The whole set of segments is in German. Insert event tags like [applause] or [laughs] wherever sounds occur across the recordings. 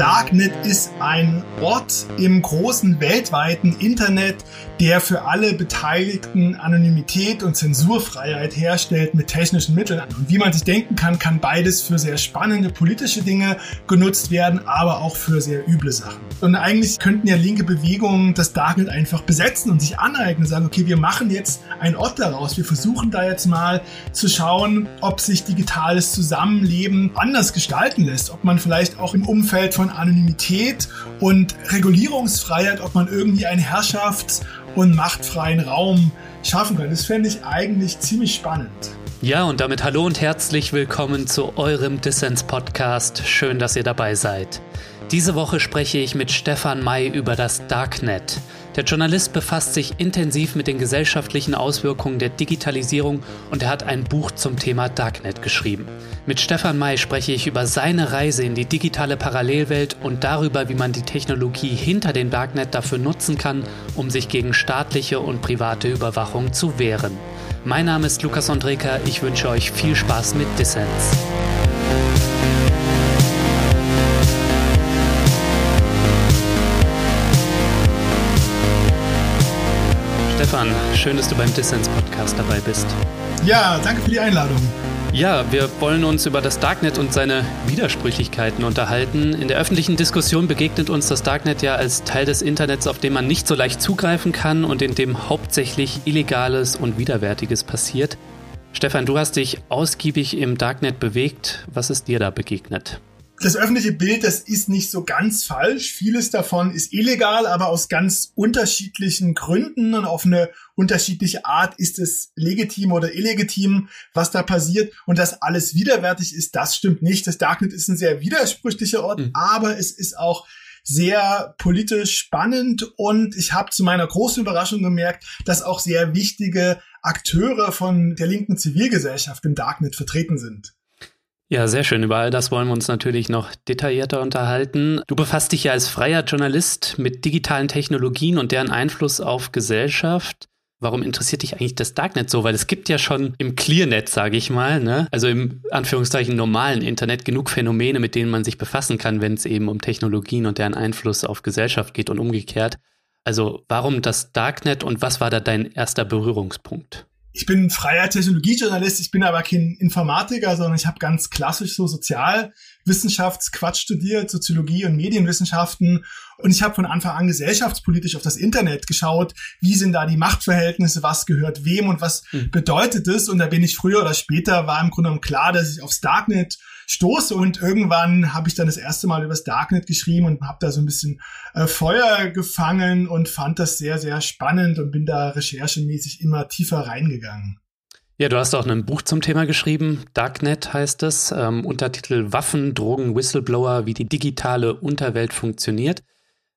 Darknet ist ein Ort im großen weltweiten Internet, der für alle Beteiligten Anonymität und Zensurfreiheit herstellt mit technischen Mitteln. Und wie man sich denken kann, kann beides für sehr spannende politische Dinge genutzt werden, aber auch für sehr üble Sachen. Und eigentlich könnten ja linke Bewegungen das Darknet einfach besetzen und sich aneignen und sagen, okay, wir machen jetzt einen Ort daraus. Wir versuchen da jetzt mal zu schauen, ob sich digitales Zusammenleben anders gestalten lässt, ob man vielleicht auch im Umfeld von Anonymität und Regulierungsfreiheit, ob man irgendwie ein Herrschafts- und machtfreien Raum schaffen kann. Das fände ich eigentlich ziemlich spannend. Ja, und damit hallo und herzlich willkommen zu eurem Dissens-Podcast. Schön, dass ihr dabei seid. Diese Woche spreche ich mit Stefan May über das Darknet. Der Journalist befasst sich intensiv mit den gesellschaftlichen Auswirkungen der Digitalisierung und er hat ein Buch zum Thema Darknet geschrieben. Mit Stefan May spreche ich über seine Reise in die digitale Parallelwelt und darüber, wie man die Technologie hinter dem Darknet dafür nutzen kann, um sich gegen staatliche und private Überwachung zu wehren. Mein Name ist Lukas Andreka, ich wünsche euch viel Spaß mit Dissens. Stefan, schön, dass du beim Dissens Podcast dabei bist. Ja, danke für die Einladung. Ja, wir wollen uns über das Darknet und seine Widersprüchlichkeiten unterhalten. In der öffentlichen Diskussion begegnet uns das Darknet ja als Teil des Internets, auf dem man nicht so leicht zugreifen kann und in dem hauptsächlich Illegales und Widerwärtiges passiert. Stefan, du hast dich ausgiebig im Darknet bewegt. Was ist dir da begegnet? Das öffentliche Bild, das ist nicht so ganz falsch. Vieles davon ist illegal, aber aus ganz unterschiedlichen Gründen und auf eine unterschiedliche Art ist es legitim oder illegitim, was da passiert. Und dass alles widerwärtig ist, das stimmt nicht. Das Darknet ist ein sehr widersprüchlicher Ort, mhm. aber es ist auch sehr politisch spannend und ich habe zu meiner großen Überraschung gemerkt, dass auch sehr wichtige Akteure von der linken Zivilgesellschaft im Darknet vertreten sind. Ja, sehr schön. Über all das wollen wir uns natürlich noch detaillierter unterhalten. Du befasst dich ja als freier Journalist mit digitalen Technologien und deren Einfluss auf Gesellschaft. Warum interessiert dich eigentlich das Darknet so? Weil es gibt ja schon im Clearnet, sage ich mal, ne? also im Anführungszeichen normalen Internet genug Phänomene, mit denen man sich befassen kann, wenn es eben um Technologien und deren Einfluss auf Gesellschaft geht und umgekehrt. Also warum das Darknet und was war da dein erster Berührungspunkt? Ich bin freier Technologiejournalist, ich bin aber kein Informatiker, sondern ich habe ganz klassisch so Sozialwissenschaftsquatsch studiert, Soziologie und Medienwissenschaften. Und ich habe von Anfang an gesellschaftspolitisch auf das Internet geschaut, wie sind da die Machtverhältnisse, was gehört wem und was mhm. bedeutet es. Und da bin ich früher oder später, war im Grunde genommen klar, dass ich aufs Darknet stoße und irgendwann habe ich dann das erste Mal über das Darknet geschrieben und habe da so ein bisschen äh, Feuer gefangen und fand das sehr, sehr spannend und bin da recherchemäßig immer tiefer reingegangen. Ja, du hast auch ein Buch zum Thema geschrieben. Darknet heißt es. Ähm, Untertitel Waffen, Drogen, Whistleblower, wie die digitale Unterwelt funktioniert.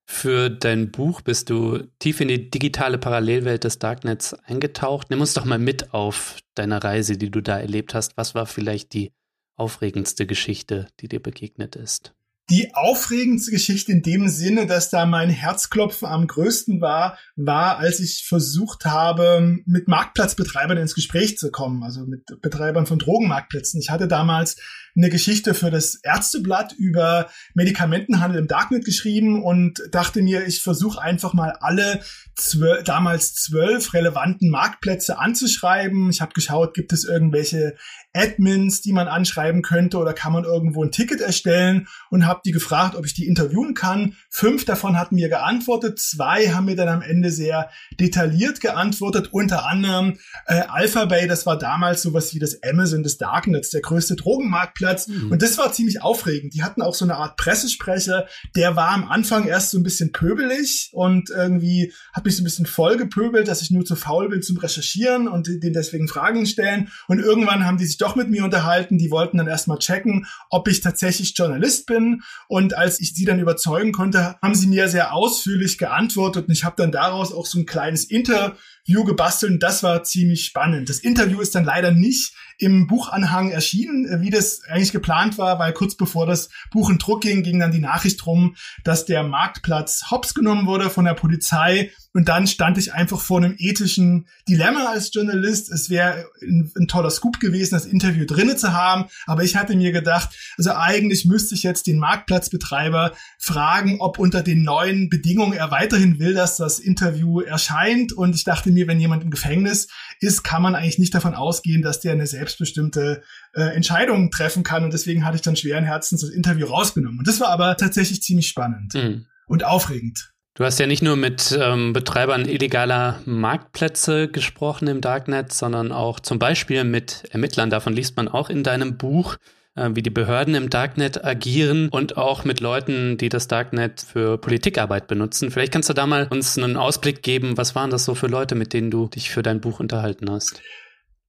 Für dein Buch bist du tief in die digitale Parallelwelt des Darknets eingetaucht. Nimm uns doch mal mit auf deine Reise, die du da erlebt hast. Was war vielleicht die aufregendste Geschichte, die dir begegnet ist? Die aufregendste Geschichte in dem Sinne, dass da mein Herzklopfen am größten war, war, als ich versucht habe, mit Marktplatzbetreibern ins Gespräch zu kommen, also mit Betreibern von Drogenmarktplätzen. Ich hatte damals eine Geschichte für das Ärzteblatt über Medikamentenhandel im Darknet geschrieben und dachte mir, ich versuche einfach mal alle zwölf, damals zwölf relevanten Marktplätze anzuschreiben. Ich habe geschaut, gibt es irgendwelche Admins, die man anschreiben könnte oder kann man irgendwo ein Ticket erstellen und habe die gefragt, ob ich die interviewen kann. Fünf davon hatten mir geantwortet, zwei haben mir dann am Ende sehr detailliert geantwortet, unter anderem äh, Alphabay, das war damals sowas wie das Amazon des Darknets, der größte Drogenmarktplatz mhm. und das war ziemlich aufregend. Die hatten auch so eine Art Pressesprecher, der war am Anfang erst so ein bisschen pöbelig und irgendwie hat mich so ein bisschen voll gepöbelt, dass ich nur zu faul bin zum Recherchieren und den deswegen Fragen stellen und irgendwann haben die sich doch mit mir unterhalten. Die wollten dann erstmal checken, ob ich tatsächlich Journalist bin. Und als ich sie dann überzeugen konnte, haben sie mir sehr ausführlich geantwortet. Und ich habe dann daraus auch so ein kleines Interview View gebastelt und das war ziemlich spannend. Das Interview ist dann leider nicht im Buchanhang erschienen, äh, wie das eigentlich geplant war, weil kurz bevor das Buch in Druck ging, ging dann die Nachricht rum, dass der Marktplatz hops genommen wurde von der Polizei und dann stand ich einfach vor einem ethischen Dilemma als Journalist. Es wäre ein, ein, toller Scoop gewesen, das Interview drinnen zu haben. Aber ich hatte mir gedacht, also eigentlich müsste ich jetzt den Marktplatzbetreiber fragen, ob unter den neuen Bedingungen er weiterhin will, dass das Interview erscheint. Und ich dachte mir, wenn jemand im Gefängnis ist, kann man eigentlich nicht davon ausgehen, dass der eine selbstbestimmte äh, Entscheidung treffen kann. Und deswegen hatte ich dann schweren Herzens das Interview rausgenommen. Und das war aber tatsächlich ziemlich spannend mhm. und aufregend. Du hast ja nicht nur mit ähm, Betreibern illegaler Marktplätze gesprochen im Darknet, sondern auch zum Beispiel mit Ermittlern. Davon liest man auch in deinem Buch, äh, wie die Behörden im Darknet agieren und auch mit Leuten, die das Darknet für Politikarbeit benutzen. Vielleicht kannst du da mal uns einen Ausblick geben. Was waren das so für Leute, mit denen du dich für dein Buch unterhalten hast?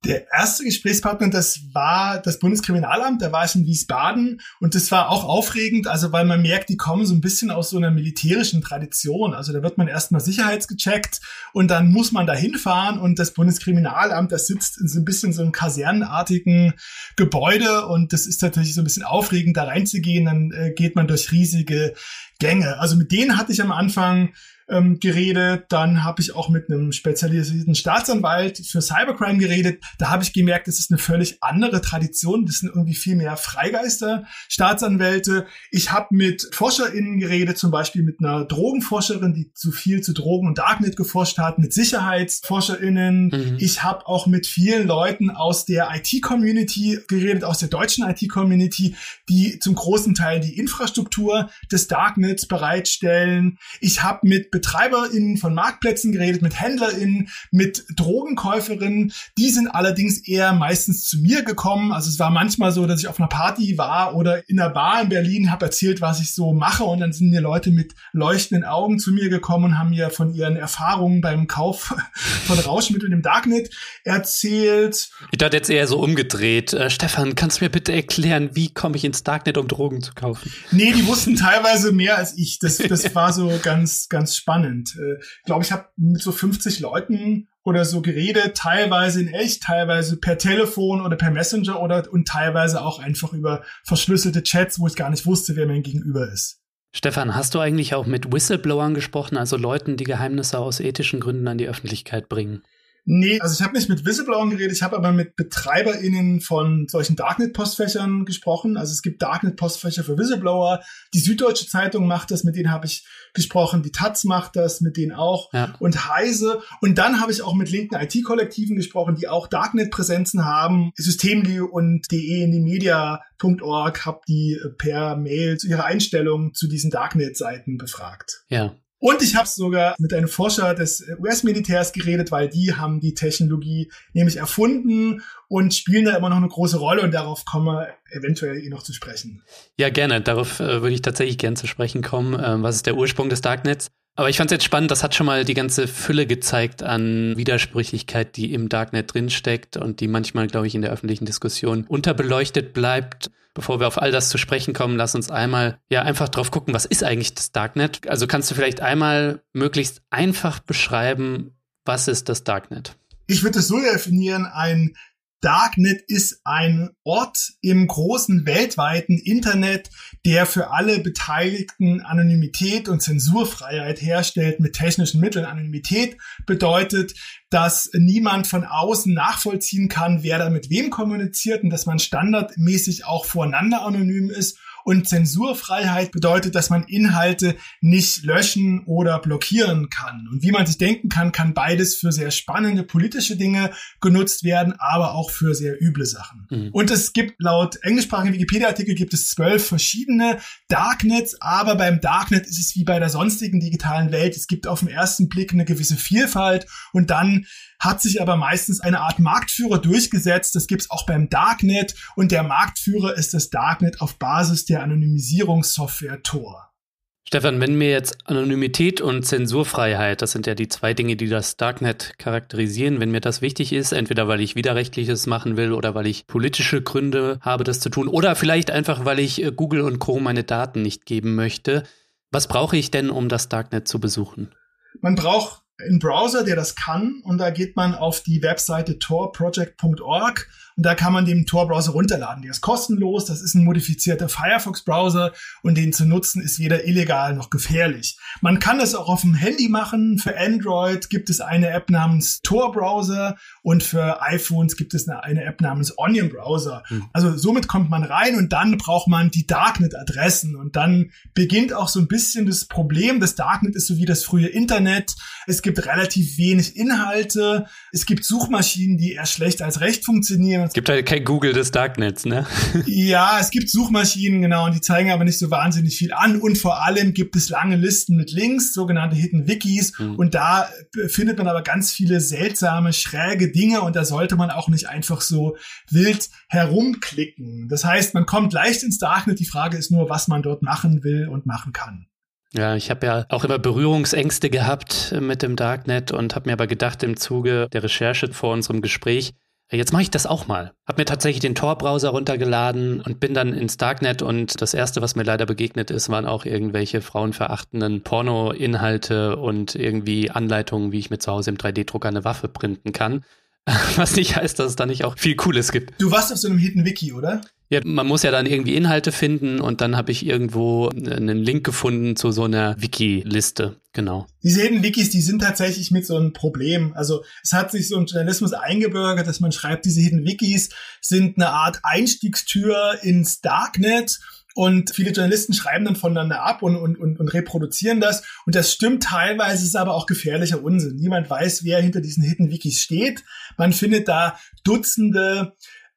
Der erste Gesprächspartner, das war das Bundeskriminalamt, da war ich in Wiesbaden und das war auch aufregend, also weil man merkt, die kommen so ein bisschen aus so einer militärischen Tradition. Also da wird man erstmal sicherheitsgecheckt und dann muss man da hinfahren und das Bundeskriminalamt, das sitzt in so ein bisschen so einem kasernenartigen Gebäude und das ist natürlich so ein bisschen aufregend, da reinzugehen, dann äh, geht man durch riesige Gänge. Also mit denen hatte ich am Anfang ähm, geredet. Dann habe ich auch mit einem spezialisierten Staatsanwalt für Cybercrime geredet. Da habe ich gemerkt, das ist eine völlig andere Tradition. Das sind irgendwie viel mehr Freigeister, Staatsanwälte. Ich habe mit ForscherInnen geredet, zum Beispiel mit einer Drogenforscherin, die zu viel zu Drogen und Darknet geforscht hat, mit SicherheitsforscherInnen. Mhm. Ich habe auch mit vielen Leuten aus der IT-Community geredet, aus der deutschen IT-Community, die zum großen Teil die Infrastruktur des Darknets bereitstellen. Ich habe mit BetreiberInnen von Marktplätzen geredet, mit HändlerInnen, mit Drogenkäuferinnen. Die sind allerdings eher meistens zu mir gekommen. Also es war manchmal so, dass ich auf einer Party war oder in einer Bar in Berlin, habe erzählt, was ich so mache und dann sind mir Leute mit leuchtenden Augen zu mir gekommen und haben mir von ihren Erfahrungen beim Kauf [laughs] von Rauschmitteln im Darknet erzählt. Ich dachte jetzt eher so umgedreht. Äh, Stefan, kannst du mir bitte erklären, wie komme ich ins Darknet, um Drogen zu kaufen? Nee, die wussten teilweise mehr als ich. Das, das war so ganz, ganz spannend. Äh, ich glaube, ich habe mit so 50 Leuten oder so geredet, teilweise in echt, teilweise per Telefon oder per Messenger oder und teilweise auch einfach über verschlüsselte Chats, wo ich gar nicht wusste, wer mein Gegenüber ist. Stefan, hast du eigentlich auch mit Whistleblowern gesprochen, also Leuten, die Geheimnisse aus ethischen Gründen an die Öffentlichkeit bringen? Nee, also ich habe nicht mit Whistleblowern geredet, ich habe aber mit BetreiberInnen von solchen Darknet-Postfächern gesprochen. Also es gibt Darknet-Postfächer für Whistleblower. Die Süddeutsche Zeitung macht das, mit denen habe ich gesprochen. Die Taz macht das, mit denen auch. Ja. Und Heise. Und dann habe ich auch mit linken IT-Kollektiven gesprochen, die auch Darknet-Präsenzen haben. Systemli und de in die Media.org habe die per Mail zu ihrer Einstellung zu diesen Darknet-Seiten befragt. Ja. Und ich habe sogar mit einem Forscher des US-Militärs geredet, weil die haben die Technologie nämlich erfunden und spielen da immer noch eine große Rolle und darauf kommen wir eventuell eh noch zu sprechen. Ja, gerne. Darauf äh, würde ich tatsächlich gern zu sprechen kommen. Äh, was ist der Ursprung des Darknets? Aber ich fand es jetzt spannend, das hat schon mal die ganze Fülle gezeigt an Widersprüchlichkeit, die im Darknet drinsteckt und die manchmal, glaube ich, in der öffentlichen Diskussion unterbeleuchtet bleibt. Bevor wir auf all das zu sprechen kommen, lass uns einmal ja einfach drauf gucken, was ist eigentlich das Darknet? Also kannst du vielleicht einmal möglichst einfach beschreiben, was ist das Darknet? Ich würde es so definieren, ein Darknet ist ein Ort im großen weltweiten Internet, der für alle Beteiligten Anonymität und Zensurfreiheit herstellt mit technischen Mitteln. Anonymität bedeutet, dass niemand von außen nachvollziehen kann, wer da mit wem kommuniziert und dass man standardmäßig auch voreinander anonym ist und Zensurfreiheit bedeutet, dass man Inhalte nicht löschen oder blockieren kann. Und wie man sich denken kann, kann beides für sehr spannende politische Dinge genutzt werden, aber auch für sehr üble Sachen. Mhm. Und es gibt laut englischsprachigen Wikipedia-Artikel gibt es zwölf verschiedene Darknets, aber beim Darknet ist es wie bei der sonstigen digitalen Welt. Es gibt auf den ersten Blick eine gewisse Vielfalt und dann hat sich aber meistens eine Art Marktführer durchgesetzt. Das gibt's auch beim Darknet und der Marktführer ist das Darknet auf Basis der Anonymisierungssoftware Tor. Stefan, wenn mir jetzt Anonymität und Zensurfreiheit, das sind ja die zwei Dinge, die das Darknet charakterisieren, wenn mir das wichtig ist, entweder weil ich Widerrechtliches machen will oder weil ich politische Gründe habe, das zu tun, oder vielleicht einfach, weil ich äh, Google und Co. meine Daten nicht geben möchte, was brauche ich denn, um das Darknet zu besuchen? Man braucht einen Browser, der das kann. Und da geht man auf die Webseite torproject.org und da kann man den Tor-Browser runterladen. Der ist kostenlos. Das ist ein modifizierter Firefox-Browser und den zu nutzen ist weder illegal noch gefährlich. Man kann es auch auf dem Handy machen. Für Android gibt es eine App namens Tor-Browser und für iPhones gibt es eine, App namens Onion Browser. Mhm. Also somit kommt man rein und dann braucht man die Darknet-Adressen und dann beginnt auch so ein bisschen das Problem. Das Darknet ist so wie das frühe Internet. Es gibt relativ wenig Inhalte. Es gibt Suchmaschinen, die eher schlecht als recht funktionieren es gibt halt kein Google des Darknets, ne? [laughs] ja, es gibt Suchmaschinen, genau, und die zeigen aber nicht so wahnsinnig viel an. Und vor allem gibt es lange Listen mit Links, sogenannte Hidden Wikis. Mhm. Und da findet man aber ganz viele seltsame, schräge Dinge und da sollte man auch nicht einfach so wild herumklicken. Das heißt, man kommt leicht ins Darknet. Die Frage ist nur, was man dort machen will und machen kann. Ja, ich habe ja auch immer Berührungsängste gehabt mit dem Darknet und habe mir aber gedacht im Zuge der Recherche vor unserem Gespräch, Jetzt mache ich das auch mal. Hab mir tatsächlich den Tor-Browser runtergeladen und bin dann ins Darknet und das erste, was mir leider begegnet ist, waren auch irgendwelche frauenverachtenden Porno-Inhalte und irgendwie Anleitungen, wie ich mir zu Hause im 3D-Drucker eine Waffe printen kann. [laughs] Was nicht heißt, dass es da nicht auch viel Cooles gibt. Du warst auf so einem Hidden Wiki, oder? Ja, man muss ja dann irgendwie Inhalte finden und dann habe ich irgendwo einen Link gefunden zu so einer Wiki-Liste. Genau. Diese Hidden Wikis, die sind tatsächlich mit so einem Problem. Also es hat sich so ein Journalismus eingebürgert, dass man schreibt, diese Hidden Wikis sind eine Art Einstiegstür ins Darknet. Und viele Journalisten schreiben dann voneinander ab und, und, und, und reproduzieren das. Und das stimmt teilweise, ist aber auch gefährlicher Unsinn. Niemand weiß, wer hinter diesen Hidden Wikis steht. Man findet da Dutzende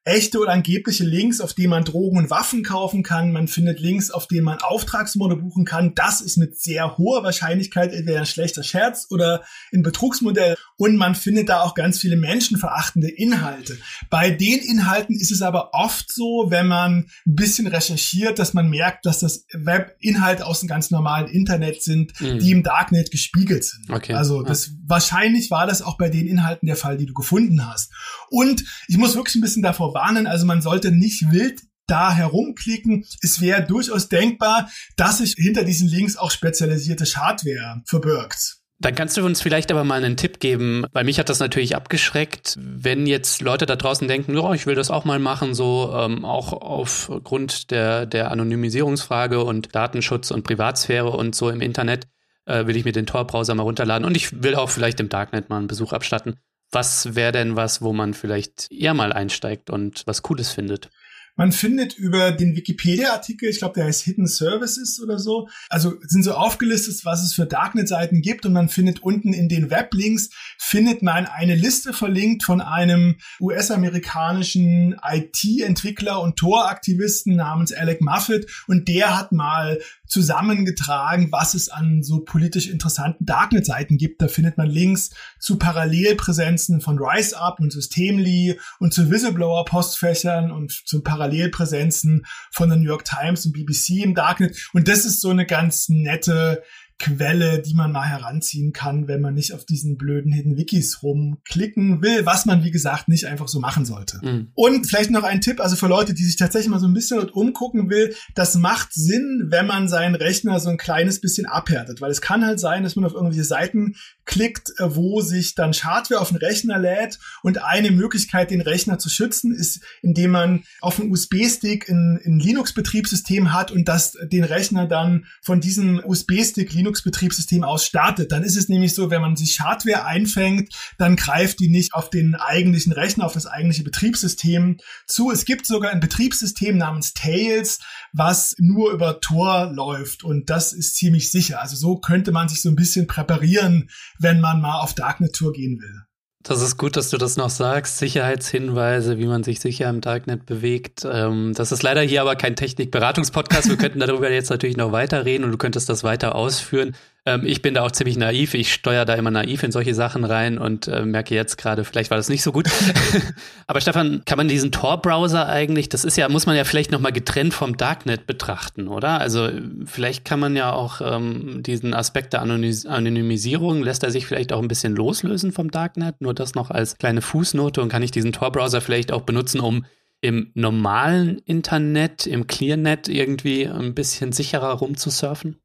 echte oder angebliche Links, auf denen man Drogen und Waffen kaufen kann. Man findet Links, auf denen man Auftragsmorde buchen kann. Das ist mit sehr hoher Wahrscheinlichkeit entweder ein schlechter Scherz oder ein Betrugsmodell. Und man findet da auch ganz viele menschenverachtende Inhalte. Bei den Inhalten ist es aber oft so, wenn man ein bisschen recherchiert, dass man merkt, dass das Webinhalte aus dem ganz normalen Internet sind, mhm. die im Darknet gespiegelt sind. Okay. Also das wahrscheinlich war das auch bei den Inhalten der Fall, die du gefunden hast. Und ich muss wirklich ein bisschen davor warnen. Also man sollte nicht wild da herumklicken. Es wäre durchaus denkbar, dass sich hinter diesen Links auch spezialisierte Hardware verbirgt. Dann kannst du uns vielleicht aber mal einen Tipp geben, weil mich hat das natürlich abgeschreckt, wenn jetzt Leute da draußen denken, oh, ich will das auch mal machen, so ähm, auch aufgrund der, der Anonymisierungsfrage und Datenschutz und Privatsphäre und so im Internet, äh, will ich mir den Tor-Browser mal runterladen und ich will auch vielleicht im Darknet mal einen Besuch abstatten. Was wäre denn was, wo man vielleicht eher mal einsteigt und was Cooles findet? Man findet über den Wikipedia-Artikel, ich glaube, der heißt Hidden Services oder so, also sind so aufgelistet, was es für Darknet-Seiten gibt und man findet unten in den Weblinks, findet man eine Liste verlinkt von einem US-amerikanischen IT-Entwickler und Tor-Aktivisten namens Alec Muffet und der hat mal zusammengetragen, was es an so politisch interessanten Darknet-Seiten gibt. Da findet man Links zu Parallelpräsenzen von RiseUp und Systemly und zu Whistleblower-Postfächern und zu Parallelpräsenzen von der New York Times und BBC im Darknet. Und das ist so eine ganz nette Quelle, die man mal heranziehen kann, wenn man nicht auf diesen blöden Hidden Wikis rumklicken will, was man, wie gesagt, nicht einfach so machen sollte. Mhm. Und vielleicht noch ein Tipp, also für Leute, die sich tatsächlich mal so ein bisschen umgucken will, das macht Sinn, wenn man seinen Rechner so ein kleines bisschen abhärtet, weil es kann halt sein, dass man auf irgendwelche Seiten klickt, äh, wo sich dann Hardware auf den Rechner lädt und eine Möglichkeit, den Rechner zu schützen, ist, indem man auf dem USB-Stick ein, ein Linux-Betriebssystem hat und das den Rechner dann von diesem USB-Stick Linux-Betriebssystem aus startet. Dann ist es nämlich so, wenn man sich Hardware einfängt, dann greift die nicht auf den eigentlichen Rechner, auf das eigentliche Betriebssystem zu. Es gibt sogar ein Betriebssystem namens Tails, was nur über Tor läuft und das ist ziemlich sicher. Also so könnte man sich so ein bisschen präparieren, wenn man mal auf Darknet-Tour gehen will. Das ist gut, dass du das noch sagst. Sicherheitshinweise, wie man sich sicher im Darknet bewegt. Ähm, das ist leider hier aber kein Technikberatungspodcast. Wir könnten darüber jetzt natürlich noch weiterreden und du könntest das weiter ausführen. Ähm, ich bin da auch ziemlich naiv. Ich steuere da immer naiv in solche Sachen rein und äh, merke jetzt gerade, vielleicht war das nicht so gut. [laughs] Aber Stefan, kann man diesen Tor-Browser eigentlich, das ist ja, muss man ja vielleicht nochmal getrennt vom Darknet betrachten, oder? Also vielleicht kann man ja auch ähm, diesen Aspekt der Anonymis Anonymisierung, lässt er sich vielleicht auch ein bisschen loslösen vom Darknet? Nur das noch als kleine Fußnote und kann ich diesen Tor-Browser vielleicht auch benutzen, um im normalen Internet, im Clearnet irgendwie ein bisschen sicherer rumzusurfen?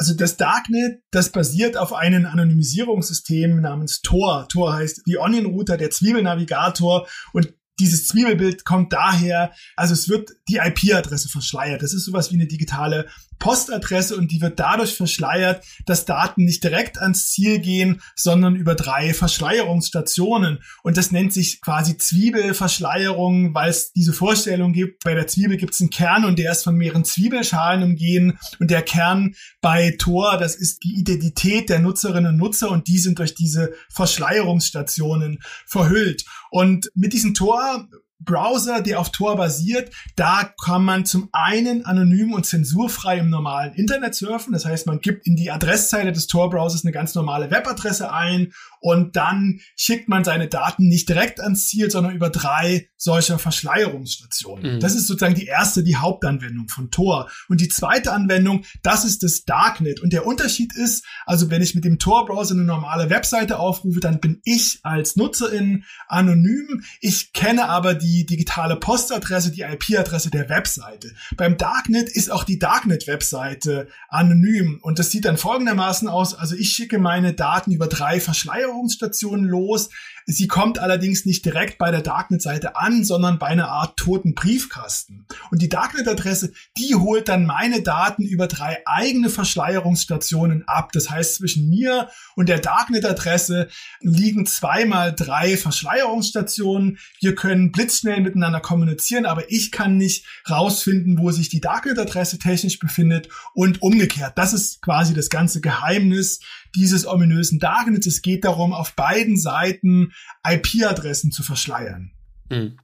Also das Darknet, das basiert auf einem Anonymisierungssystem namens Tor. Tor heißt die Onion Router, der Zwiebelnavigator und dieses Zwiebelbild kommt daher, also es wird die IP-Adresse verschleiert. Das ist sowas wie eine digitale Postadresse und die wird dadurch verschleiert, dass Daten nicht direkt ans Ziel gehen, sondern über drei Verschleierungsstationen. Und das nennt sich quasi Zwiebelverschleierung, weil es diese Vorstellung gibt, bei der Zwiebel gibt es einen Kern und der ist von mehreren Zwiebelschalen umgeben. Und der Kern bei Tor, das ist die Identität der Nutzerinnen und Nutzer und die sind durch diese Verschleierungsstationen verhüllt. Und mit diesem Tor Browser, der auf Tor basiert, da kann man zum einen anonym und zensurfrei im normalen Internet surfen. Das heißt, man gibt in die Adresszeile des Tor-Browsers eine ganz normale Webadresse ein und dann schickt man seine Daten nicht direkt ans Ziel, sondern über drei solcher Verschleierungsstationen. Mhm. Das ist sozusagen die erste, die Hauptanwendung von Tor. Und die zweite Anwendung, das ist das Darknet. Und der Unterschied ist, also wenn ich mit dem Tor-Browser eine normale Webseite aufrufe, dann bin ich als Nutzerin anonym. Ich kenne aber die digitale Postadresse, die IP-Adresse der Webseite. Beim Darknet ist auch die Darknet-Webseite anonym. Und das sieht dann folgendermaßen aus. Also ich schicke meine Daten über drei Verschleierungsstationen los. Sie kommt allerdings nicht direkt bei der Darknet-Seite an, sondern bei einer Art toten Briefkasten. Und die Darknet-Adresse, die holt dann meine Daten über drei eigene Verschleierungsstationen ab. Das heißt, zwischen mir und der Darknet-Adresse liegen zweimal drei Verschleierungsstationen. Wir können blitzschnell miteinander kommunizieren, aber ich kann nicht rausfinden, wo sich die Darknet-Adresse technisch befindet und umgekehrt. Das ist quasi das ganze Geheimnis dieses ominösen Darknets. Es geht darum, auf beiden Seiten IP-Adressen zu verschleiern. Hm.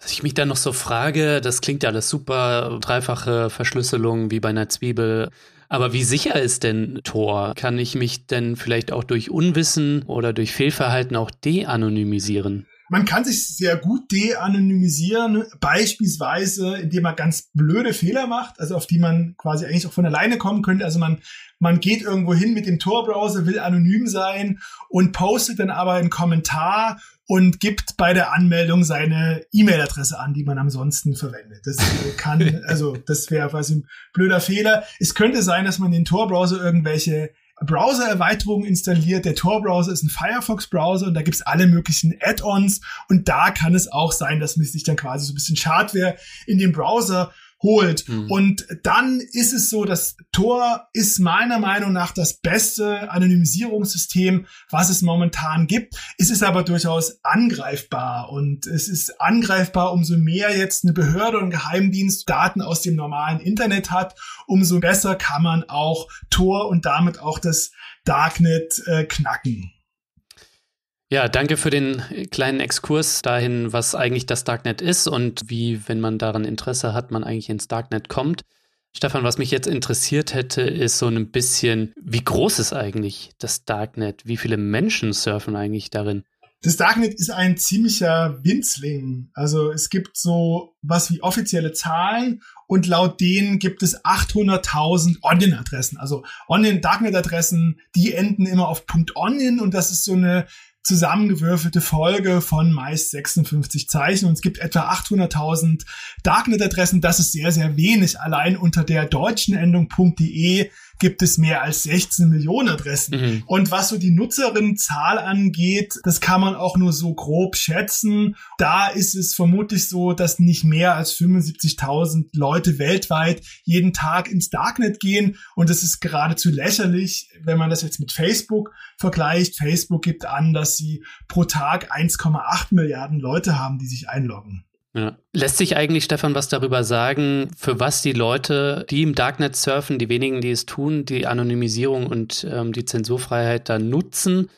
Was ich mich dann noch so frage, das klingt ja alles super, dreifache Verschlüsselung wie bei einer Zwiebel. Aber wie sicher ist denn Tor? Kann ich mich denn vielleicht auch durch Unwissen oder durch Fehlverhalten auch de-anonymisieren? Man kann sich sehr gut de-anonymisieren, beispielsweise indem man ganz blöde Fehler macht, also auf die man quasi eigentlich auch von alleine kommen könnte. Also man, man geht irgendwo hin mit dem Tor-Browser, will anonym sein und postet dann aber einen Kommentar und gibt bei der Anmeldung seine E-Mail-Adresse an, die man ansonsten verwendet. Das kann, [laughs] also das wäre quasi ein blöder Fehler. Es könnte sein, dass man den Tor-Browser irgendwelche Browser-Erweiterungen installiert. Der Tor-Browser ist ein Firefox-Browser und da gibt's alle möglichen Add-ons und da kann es auch sein, dass man sich dann quasi so ein bisschen Schadware in den Browser holt. Mhm. Und dann ist es so, dass Tor ist meiner Meinung nach das beste Anonymisierungssystem, was es momentan gibt. Es ist aber durchaus angreifbar und es ist angreifbar, umso mehr jetzt eine Behörde und Geheimdienst Daten aus dem normalen Internet hat, umso besser kann man auch Tor und damit auch das Darknet äh, knacken. Ja, danke für den kleinen Exkurs dahin, was eigentlich das Darknet ist und wie, wenn man daran Interesse hat, man eigentlich ins Darknet kommt. Stefan, was mich jetzt interessiert hätte, ist so ein bisschen, wie groß ist eigentlich das Darknet? Wie viele Menschen surfen eigentlich darin? Das Darknet ist ein ziemlicher Winzling. Also es gibt so was wie offizielle Zahlen und laut denen gibt es 800.000 Onion-Adressen. Also Onion-Darknet-Adressen, die enden immer auf .onion und das ist so eine zusammengewürfelte Folge von meist 56 Zeichen und es gibt etwa 800.000 Darknet-Adressen. Das ist sehr, sehr wenig. Allein unter der deutschen Endung .de gibt es mehr als 16 Millionen Adressen. Mhm. Und was so die Nutzerinnenzahl angeht, das kann man auch nur so grob schätzen. Da ist es vermutlich so, dass nicht mehr als 75.000 Leute weltweit jeden Tag ins Darknet gehen. Und das ist geradezu lächerlich, wenn man das jetzt mit Facebook vergleicht. Facebook gibt an, dass sie pro Tag 1,8 Milliarden Leute haben, die sich einloggen. Ja. Lässt sich eigentlich, Stefan, was darüber sagen, für was die Leute, die im Darknet surfen, die wenigen, die es tun, die Anonymisierung und ähm, die Zensurfreiheit da nutzen?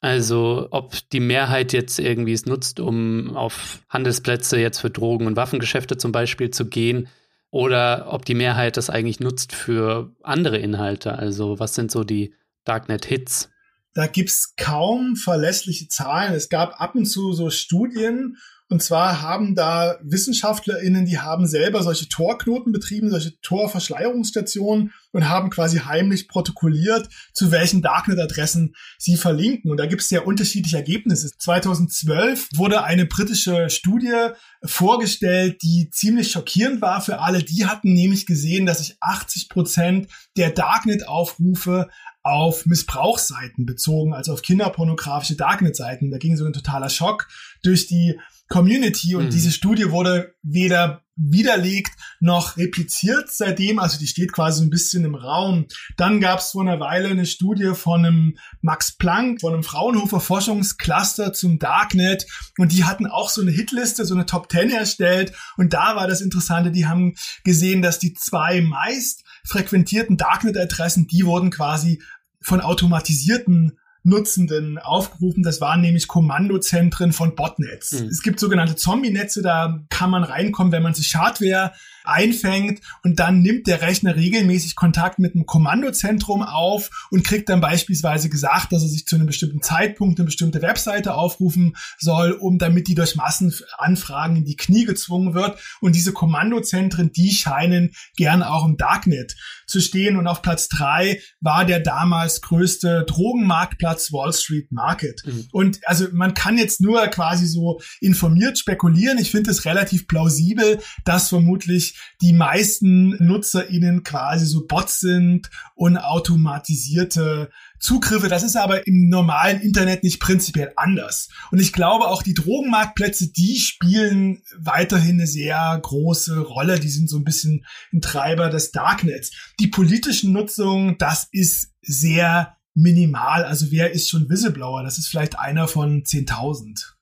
Also ob die Mehrheit jetzt irgendwie es nutzt, um auf Handelsplätze jetzt für Drogen- und Waffengeschäfte zum Beispiel zu gehen, oder ob die Mehrheit das eigentlich nutzt für andere Inhalte. Also was sind so die Darknet-Hits? Da gibt's kaum verlässliche Zahlen. Es gab ab und zu so Studien Und zwar haben da WissenschaftlerInnen, die haben selber solche Torknoten betrieben, solche Torverschleierungsstationen und haben quasi heimlich protokolliert, zu welchen Darknet-Adressen sie verlinken. Und da gibt es sehr unterschiedliche Ergebnisse. 2012 wurde eine britische Studie vorgestellt, die ziemlich schockierend war für alle. Die hatten nämlich gesehen, dass sich 80 Prozent der Darknet-Aufrufe auf Missbrauchsseiten bezogen, also auf kinderpornografische Darknet-Seiten. Da ging so ein totaler Schock durch die Community und mhm. diese Studie wurde weder widerlegt noch repliziert seitdem, also die steht quasi ein bisschen im Raum. Dann gab es vor einer Weile eine Studie von einem Max Planck, von einem Fraunhofer Forschungscluster zum Darknet und die hatten auch so eine Hitliste, so eine Top 10 erstellt und da war das Interessante, die haben gesehen, dass die zwei meist frequentierten Darknet-Adressen, die wurden quasi von automatisierten Nutzenden aufgerufen. Das waren nämlich Kommandozentren von Botnets. Mhm. Es gibt sogenannte Zombie-Netze, da kann man reinkommen, wenn man sich Hardware einfängt und dann nimmt der Rechner regelmäßig Kontakt mit einem Kommandozentrum auf und kriegt dann beispielsweise gesagt, dass er sich zu einem bestimmten Zeitpunkt eine bestimmte Webseite aufrufen soll, um damit die durch Massenanfragen in die Knie gezwungen wird. Und diese Kommandozentren, die scheinen gern auch im Darknet zu stehen. Und auf Platz drei war der damals größte Drogenmarktplatz Wall Street Market. Mhm. Und also man kann jetzt nur quasi so informiert spekulieren. Ich finde es relativ plausibel, dass vermutlich die meisten NutzerInnen quasi so Bots sind und automatisierte Zugriffe. Das ist aber im normalen Internet nicht prinzipiell anders. Und ich glaube auch die Drogenmarktplätze, die spielen weiterhin eine sehr große Rolle. Die sind so ein bisschen ein Treiber des Darknets. Die politischen Nutzungen, das ist sehr minimal. Also wer ist schon Whistleblower? Das ist vielleicht einer von 10.000.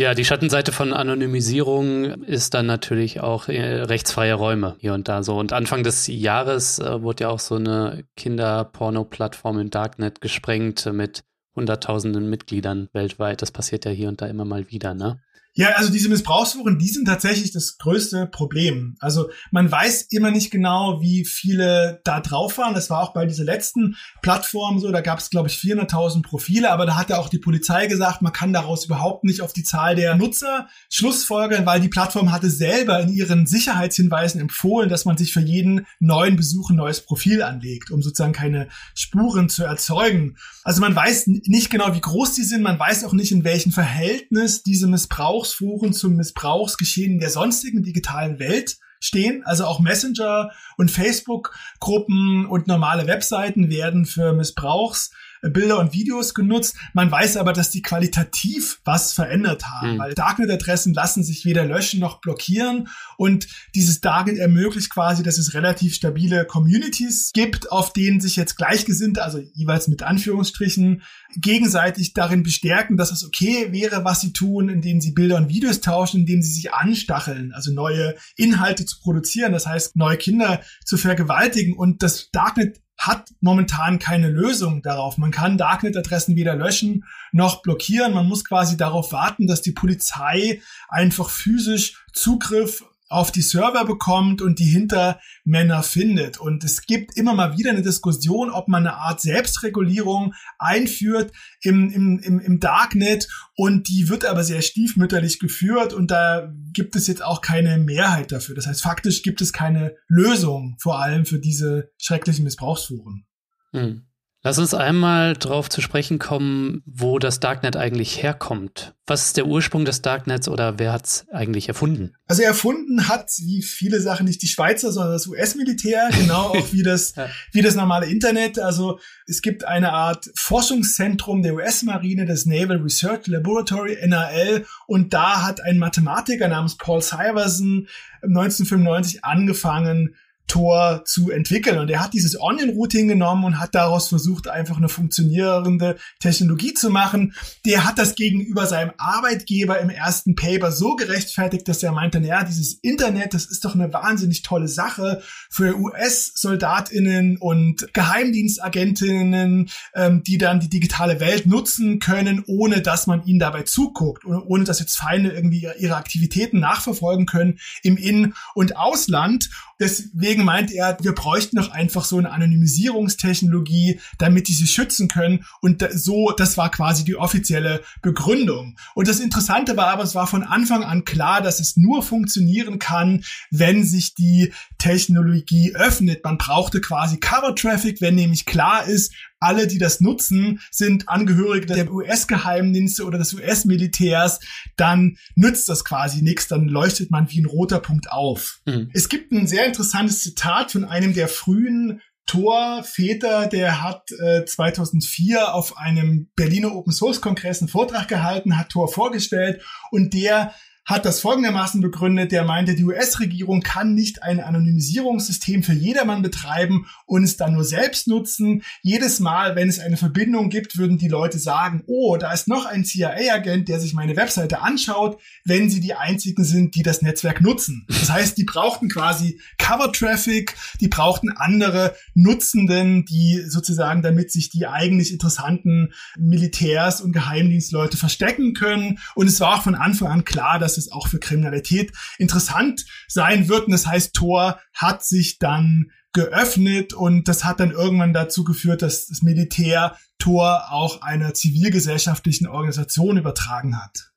Ja, die Schattenseite von Anonymisierung ist dann natürlich auch äh, rechtsfreie Räume hier und da so. Und Anfang des Jahres äh, wurde ja auch so eine Kinderporno-Plattform im Darknet gesprengt mit Hunderttausenden Mitgliedern weltweit. Das passiert ja hier und da immer mal wieder, ne? Ja, also diese Missbrauchsforen, die sind tatsächlich das größte Problem. Also man weiß immer nicht genau, wie viele da drauf waren. Das war auch bei dieser letzten Plattform so. Da gab es, glaube ich, 400.000 Profile. Aber da hat ja auch die Polizei gesagt, man kann daraus überhaupt nicht auf die Zahl der Nutzer schlussfolgern, weil die Plattform hatte selber in ihren Sicherheitshinweisen empfohlen, dass man sich für jeden neuen Besuch ein neues Profil anlegt, um sozusagen keine Spuren zu erzeugen. Also man weiß nicht genau, wie groß die sind. Man weiß auch nicht, in welchem Verhältnis diese Missbrauch Missbrauchsfuhren zum Missbrauchsgeschehen der sonstigen digitalen Welt stehen. Also auch Messenger und Facebook-Gruppen und normale Webseiten werden für Missbrauchs Bilder und Videos genutzt. Man weiß aber, dass die qualitativ was verändert haben, mhm. weil Darknet-Adressen lassen sich weder löschen noch blockieren und dieses Darknet ermöglicht quasi, dass es relativ stabile Communities gibt, auf denen sich jetzt Gleichgesinnte, also jeweils mit Anführungsstrichen, gegenseitig darin bestärken, dass es okay wäre, was sie tun, indem sie Bilder und Videos tauschen, indem sie sich anstacheln, also neue Inhalte zu produzieren, das heißt neue Kinder zu vergewaltigen und das Darknet hat momentan keine Lösung darauf. Man kann Darknet-Adressen weder löschen noch blockieren. Man muss quasi darauf warten, dass die Polizei einfach physisch Zugriff auf die Server bekommt und die Hintermänner findet. Und es gibt immer mal wieder eine Diskussion, ob man eine Art Selbstregulierung einführt im, im, im, im Darknet und die wird aber sehr stiefmütterlich geführt und da gibt es jetzt auch keine Mehrheit dafür. Das heißt, faktisch gibt es keine Lösung, vor allem für diese schrecklichen Missbrauchsfuhren. Hm. Lass uns einmal darauf zu sprechen kommen, wo das Darknet eigentlich herkommt. Was ist der Ursprung des Darknets oder wer hat es eigentlich erfunden? Also erfunden hat, wie viele Sachen, nicht die Schweizer, sondern das US-Militär, [laughs] genau auch wie das, ja. wie das normale Internet. Also es gibt eine Art Forschungszentrum der US-Marine, das Naval Research Laboratory, NAL, und da hat ein Mathematiker namens Paul Syverson 1995 angefangen, Tor zu entwickeln. Und er hat dieses Onion-Routing genommen und hat daraus versucht, einfach eine funktionierende Technologie zu machen. Der hat das gegenüber seinem Arbeitgeber im ersten Paper so gerechtfertigt, dass er meinte, naja, dieses Internet, das ist doch eine wahnsinnig tolle Sache für US-SoldatInnen und Geheimdienstagentinnen, ähm, die dann die digitale Welt nutzen können, ohne dass man ihnen dabei zuguckt, ohne dass jetzt Feinde irgendwie ihre Aktivitäten nachverfolgen können im In- und Ausland. Deswegen deswegen meinte er, wir bräuchten doch einfach so eine Anonymisierungstechnologie, damit die sich schützen können. Und so, das war quasi die offizielle Begründung. Und das Interessante war aber, es war von Anfang an klar, dass es nur funktionieren kann, wenn sich die Technologie öffnet. Man brauchte quasi Cover Traffic, wenn nämlich klar ist, alle, die das nutzen, sind Angehörige der US-Geheimdienste oder des US-Militärs, dann nützt das quasi nichts, dann leuchtet man wie ein roter Punkt auf. Mhm. Es gibt ein sehr interessantes Zitat von einem der frühen Tor-Väter, der hat äh, 2004 auf einem Berliner Open Source Kongress einen Vortrag gehalten, hat Tor vorgestellt und der hat das folgendermaßen begründet, der meinte, die US-Regierung kann nicht ein Anonymisierungssystem für jedermann betreiben und es dann nur selbst nutzen. Jedes Mal, wenn es eine Verbindung gibt, würden die Leute sagen, oh, da ist noch ein CIA-Agent, der sich meine Webseite anschaut, wenn sie die einzigen sind, die das Netzwerk nutzen. Das heißt, die brauchten quasi Cover-Traffic, die brauchten andere Nutzenden, die sozusagen, damit sich die eigentlich interessanten Militärs und Geheimdienstleute verstecken können. Und es war auch von Anfang an klar, dass es auch für Kriminalität interessant sein wird. Und das heißt, Tor hat sich dann geöffnet und das hat dann irgendwann dazu geführt, dass das Militär Tor auch einer zivilgesellschaftlichen Organisation übertragen hat.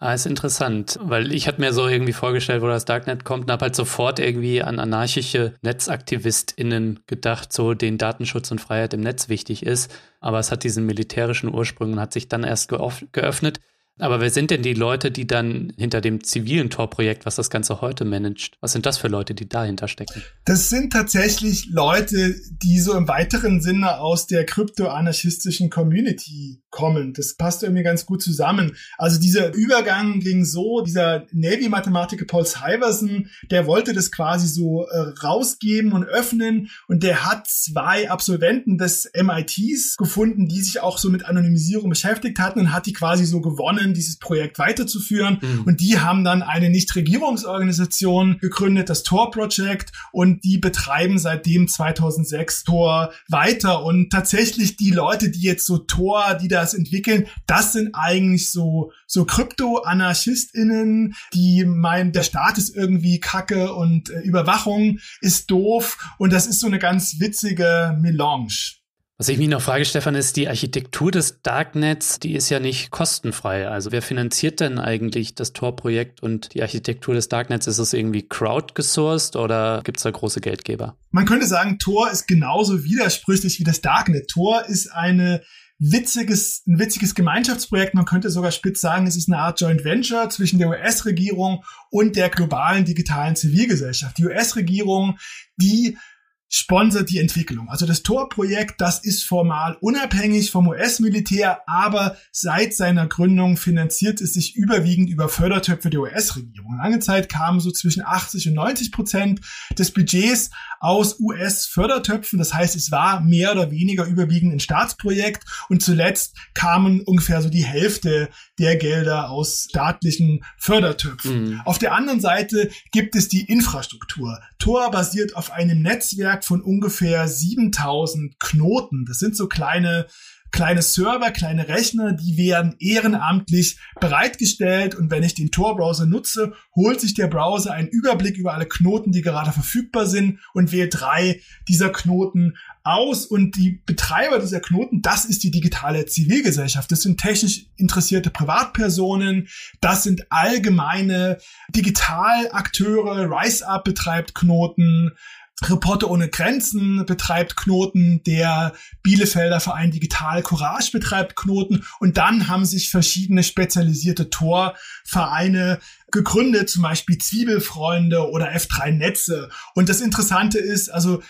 Ah, ist interessant, weil ich hatte mir so irgendwie vorgestellt, wo das Darknet kommt und habe halt sofort irgendwie an anarchische NetzaktivistInnen gedacht, so den Datenschutz und Freiheit im Netz wichtig ist. Aber es hat diesen militärischen Ursprung und hat sich dann erst geöffnet. Aber wer sind denn die Leute, die dann hinter dem zivilen Tor-Projekt, was das Ganze heute managt, was sind das für Leute, die dahinter stecken? Das sind tatsächlich Leute, die so im weiteren Sinne aus der krypto-anarchistischen Community kommen. Das passt irgendwie ganz gut zusammen. Also dieser Übergang ging so, dieser Navy-Mathematiker Paul Syverson, der wollte das quasi so äh, rausgeben und öffnen und der hat zwei Absolventen des MITs gefunden, die sich auch so mit Anonymisierung beschäftigt hatten und hat die quasi so gewonnen dieses Projekt weiterzuführen. Mhm. Und die haben dann eine Nichtregierungsorganisation gegründet, das Tor Project, und die betreiben seitdem 2006 Tor weiter. Und tatsächlich die Leute, die jetzt so Tor, die das entwickeln, das sind eigentlich so, so Krypto-AnarchistInnen, die meinen, der Staat ist irgendwie kacke und äh, Überwachung ist doof. Und das ist so eine ganz witzige Melange. Was ich mich noch frage, Stefan, ist die Architektur des Darknets, die ist ja nicht kostenfrei. Also wer finanziert denn eigentlich das Tor-Projekt und die Architektur des Darknets? Ist es irgendwie crowdgesourced oder gibt es da große Geldgeber? Man könnte sagen, Tor ist genauso widersprüchlich wie das Darknet. Tor ist eine witziges, ein witziges Gemeinschaftsprojekt. Man könnte sogar spitz sagen, es ist eine Art Joint Venture zwischen der US-Regierung und der globalen digitalen Zivilgesellschaft. Die US-Regierung, die sponsert die Entwicklung. Also das Tor-Projekt, das ist formal unabhängig vom US-Militär, aber seit seiner Gründung finanziert es sich überwiegend über Fördertöpfe der US-Regierung. Lange Zeit kamen so zwischen 80 und 90 Prozent des Budgets aus US-Fördertöpfen. Das heißt, es war mehr oder weniger überwiegend ein Staatsprojekt und zuletzt kamen ungefähr so die Hälfte der Gelder aus staatlichen Fördertöpfen. Mhm. Auf der anderen Seite gibt es die Infrastruktur. Tor basiert auf einem Netzwerk von ungefähr 7000 Knoten. Das sind so kleine kleine Server, kleine Rechner, die werden ehrenamtlich bereitgestellt und wenn ich den Tor-Browser nutze, holt sich der Browser einen Überblick über alle Knoten, die gerade verfügbar sind und wählt drei dieser Knoten aus und die Betreiber dieser Knoten, das ist die digitale Zivilgesellschaft. Das sind technisch interessierte Privatpersonen, das sind allgemeine Digitalakteure, RiseUp betreibt Knoten, Reporter ohne Grenzen betreibt Knoten, der Bielefelder Verein Digital Courage betreibt Knoten und dann haben sich verschiedene spezialisierte Torvereine gegründet, zum Beispiel Zwiebelfreunde oder F3 Netze. Und das Interessante ist, also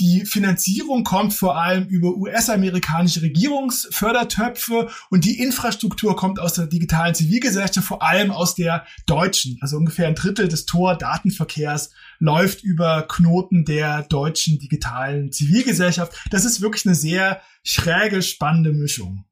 die Finanzierung kommt vor allem über US-amerikanische Regierungsfördertöpfe und die Infrastruktur kommt aus der digitalen Zivilgesellschaft, vor allem aus der deutschen. Also ungefähr ein Drittel des Tor-Datenverkehrs läuft über Knoten der deutschen digitalen Zivilgesellschaft. Das ist wirklich eine sehr schräge, spannende Mischung.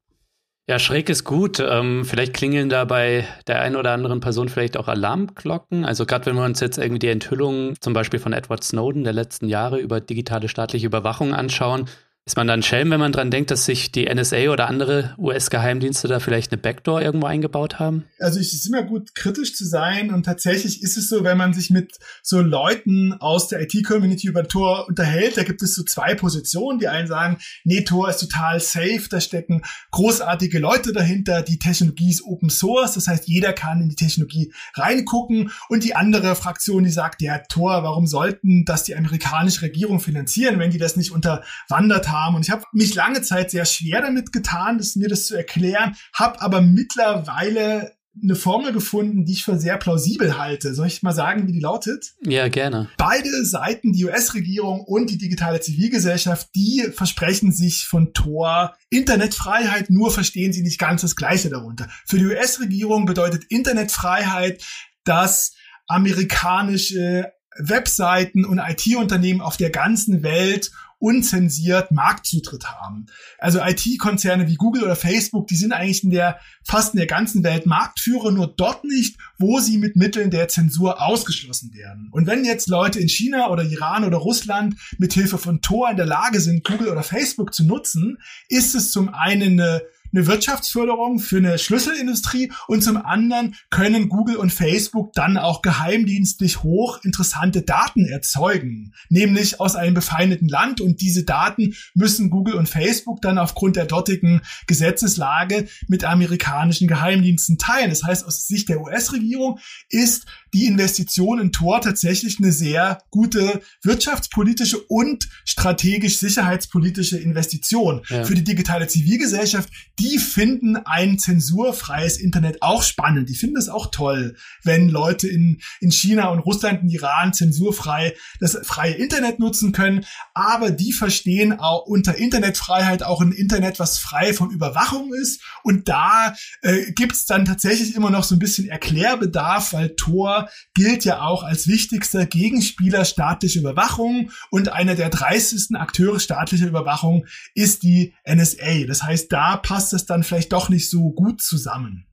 Ja, schräg ist gut. Ähm, vielleicht klingeln da bei der einen oder anderen Person vielleicht auch Alarmglocken. Also gerade wenn wir uns jetzt irgendwie die Enthüllungen zum Beispiel von Edward Snowden der letzten Jahre über digitale staatliche Überwachung anschauen, Ist man dann Schelm, wenn man dran denkt, dass sich die NSA oder andere US-Geheimdienste da vielleicht eine Backdoor irgendwo eingebaut haben? Also es ist immer gut, kritisch zu sein und tatsächlich ist es so, wenn man sich mit so Leuten aus der IT-Community über Tor unterhält, da gibt es so zwei Positionen. Die einen sagen, nee, Tor ist total safe, da stecken großartige Leute dahinter, die Technologie ist Open Source, das heißt, jeder kann in die Technologie reingucken und die andere Fraktion, die sagt, ja, Tor, warum sollten das die amerikanische Regierung finanzieren, wenn die das nicht unterwandert haben? Haben. Und ich habe mich lange Zeit sehr schwer damit getan, das, mir das zu erklären, habe aber mittlerweile eine Formel gefunden, die ich für sehr plausibel halte. Soll ich mal sagen, wie die lautet? Ja, gerne. Beide Seiten, die US-Regierung und die digitale Zivilgesellschaft, die versprechen sich von Tor Internetfreiheit, nur verstehen sie nicht ganz das Gleiche darunter. Für die US-Regierung bedeutet Internetfreiheit, dass amerikanische Webseiten und IT-Unternehmen auf der ganzen Welt unzensiert Marktzutritt haben. Also IT-Konzerne wie Google oder Facebook, die sind eigentlich in der fast in der ganzen Welt Marktführer, nur dort nicht, wo sie mit Mitteln der Zensur ausgeschlossen werden. Und wenn jetzt Leute in China oder Iran oder Russland mit Hilfe von Tor in der Lage sind, Google oder Facebook zu nutzen, ist es zum einen eine eine Wirtschaftsförderung für eine Schlüsselindustrie und zum anderen können Google und Facebook dann auch geheimdienstlich hoch interessante Daten erzeugen, nämlich aus einem befeindeten Land und diese Daten müssen Google und Facebook dann aufgrund der dortigen Gesetzeslage mit amerikanischen Geheimdiensten teilen. Das heißt, aus Sicht der US-Regierung ist die Investition in Tor tatsächlich eine sehr gute wirtschaftspolitische und strategisch sicherheitspolitische Investition. Ja. Für die digitale Zivilgesellschaft, die finden ein zensurfreies Internet auch spannend. Die finden es auch toll, wenn Leute in, in China und Russland und Iran zensurfrei das freie Internet nutzen können. Aber die verstehen auch unter Internetfreiheit auch ein Internet, was frei von Überwachung ist. Und da äh, gibt es dann tatsächlich immer noch so ein bisschen Erklärbedarf, weil Tor gilt ja auch als wichtigster Gegenspieler staatlicher Überwachung und einer der dreistesten Akteure staatlicher Überwachung ist die NSA. Das heißt, da passt es dann vielleicht doch nicht so gut zusammen.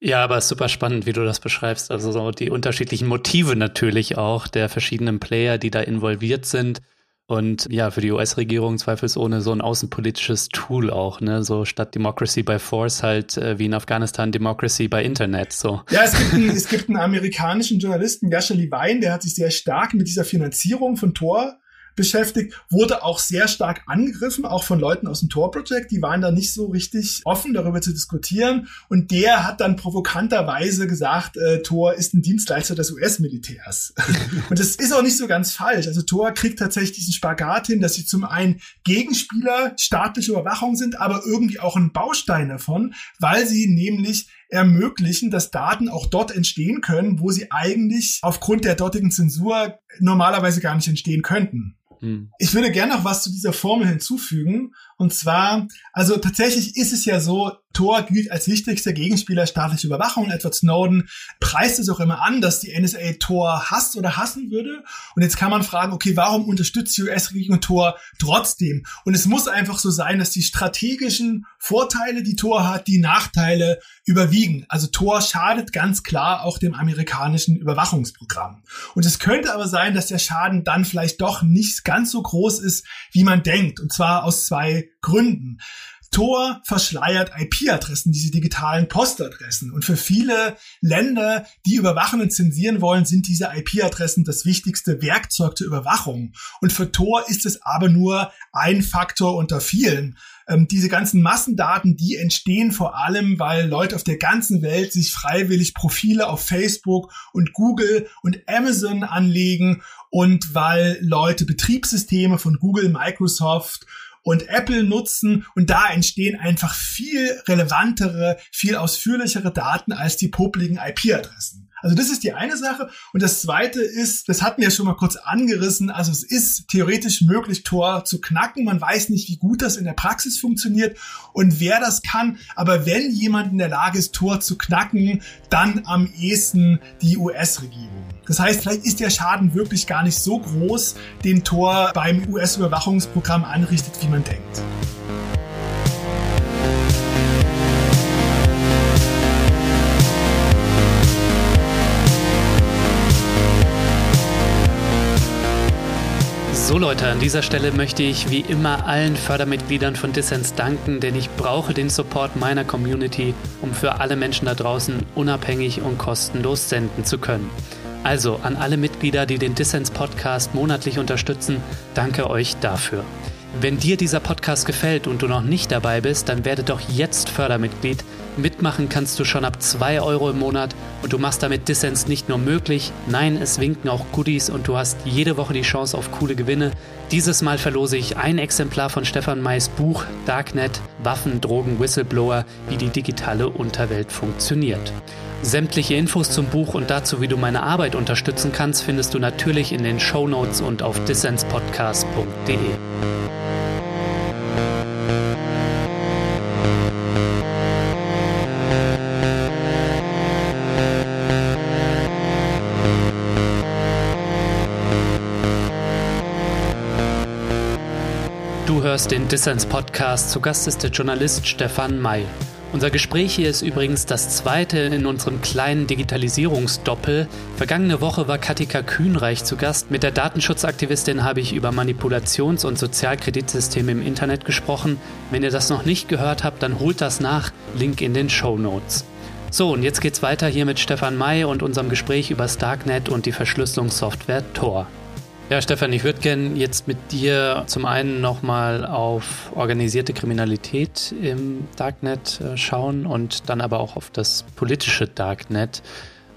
Ja, aber es ist super spannend, wie du das beschreibst. Also so die unterschiedlichen Motive natürlich auch der verschiedenen Player, die da involviert sind. Und ja, für die US-Regierung zweifelsohne so ein außenpolitisches Tool auch, ne? So statt Democracy by Force halt äh, wie in Afghanistan Democracy by Internet. So. Ja, es gibt, einen, es gibt einen amerikanischen Journalisten, Yasha Levine, der hat sich sehr stark mit dieser Finanzierung von Tor beschäftigt, wurde auch sehr stark angegriffen, auch von Leuten aus dem Tor Project, die waren da nicht so richtig offen darüber zu diskutieren und der hat dann provokanterweise gesagt, äh, Tor ist ein Dienstleister des US-Militärs. [laughs] und das ist auch nicht so ganz falsch. Also Tor kriegt tatsächlich diesen Spagat hin, dass sie zum einen Gegenspieler staatlicher Überwachung sind, aber irgendwie auch ein Baustein davon, weil sie nämlich ermöglichen, dass Daten auch dort entstehen können, wo sie eigentlich aufgrund der dortigen Zensur normalerweise gar nicht entstehen könnten. Hm. Ich würde gerne noch was zu dieser Formel hinzufügen. Und zwar, also tatsächlich ist es ja so, Tor gilt als wichtigster Gegenspieler staatlicher Überwachung. Edward Snowden preist es auch immer an, dass die NSA Tor hasst oder hassen würde. Und jetzt kann man fragen, okay, warum unterstützt die US-Regierung Tor trotzdem? Und es muss einfach so sein, dass die strategischen Vorteile, die Tor hat, die Nachteile überwiegen. Also Tor schadet ganz klar auch dem amerikanischen Überwachungsprogramm. Und es könnte aber sein, dass der Schaden dann vielleicht doch nicht ganz so groß ist, wie man denkt. Und zwar aus Gründen. Tor verschleiert IP-Adressen, diese digitalen Postadressen. Und für viele Länder, die überwachen und zensieren wollen, sind diese IP-Adressen das wichtigste Werkzeug zur Überwachung. Und für Tor ist es aber nur ein Faktor unter vielen. Ähm, diese ganzen Massendaten, die entstehen vor allem, weil Leute auf der ganzen Welt sich freiwillig Profile auf Facebook und Google und Amazon anlegen und weil Leute Betriebssysteme von Google, Microsoft und Apple nutzen und da entstehen einfach viel relevantere, viel ausführlichere Daten als die publiken IP-Adressen. Also das ist die eine Sache. Und das zweite ist, das hatten wir schon mal kurz angerissen, also es ist theoretisch möglich, Tor zu knacken. Man weiß nicht, wie gut das in der Praxis funktioniert und wer das kann. Aber wenn jemand in der Lage ist, Tor zu knacken, dann am ehesten die US-Regierung. Das heißt, vielleicht ist der Schaden wirklich gar nicht so groß, den Tor beim US-Überwachungsprogramm anrichtet, wie man denkt. So Leute, an dieser Stelle möchte ich wie immer allen Fördermitgliedern von Dissens danken, denn ich brauche den Support meiner Community, um für alle Menschen da draußen unabhängig und kostenlos senden zu können. Also an alle Mitglieder, die den Dissens Podcast monatlich unterstützen, danke euch dafür. Wenn dir dieser Podcast gefällt und du noch nicht dabei bist, dann werde doch jetzt Fördermitglied. Mitmachen kannst du schon ab 2 Euro im Monat und du machst damit Dissens nicht nur möglich, nein, es winken auch Goodies und du hast jede Woche die Chance auf coole Gewinne. Dieses Mal verlose ich ein Exemplar von Stefan Mays Buch Darknet, Waffen, Drogen, Whistleblower, wie die digitale Unterwelt funktioniert. Sämtliche Infos zum Buch und dazu, wie du meine Arbeit unterstützen kannst, findest du natürlich in den Show Notes und auf dissenspodcast.de. hörst den Dissens Podcast. Zu Gast ist der Journalist Stefan May. Unser Gespräch hier ist übrigens das zweite in unserem kleinen Digitalisierungsdoppel. Vergangene Woche war Katika Kühnreich zu Gast. Mit der Datenschutzaktivistin habe ich über Manipulations- und Sozialkreditsysteme im Internet gesprochen. Wenn ihr das noch nicht gehört habt, dann holt das nach. Link in den Show Notes. So, und jetzt geht's weiter hier mit Stefan May und unserem Gespräch über Starknet und die Verschlüsselungssoftware Tor. Ja, Stefan, ich würde gerne jetzt mit dir zum einen nochmal auf organisierte Kriminalität im Darknet äh, schauen und dann aber auch auf das politische Darknet.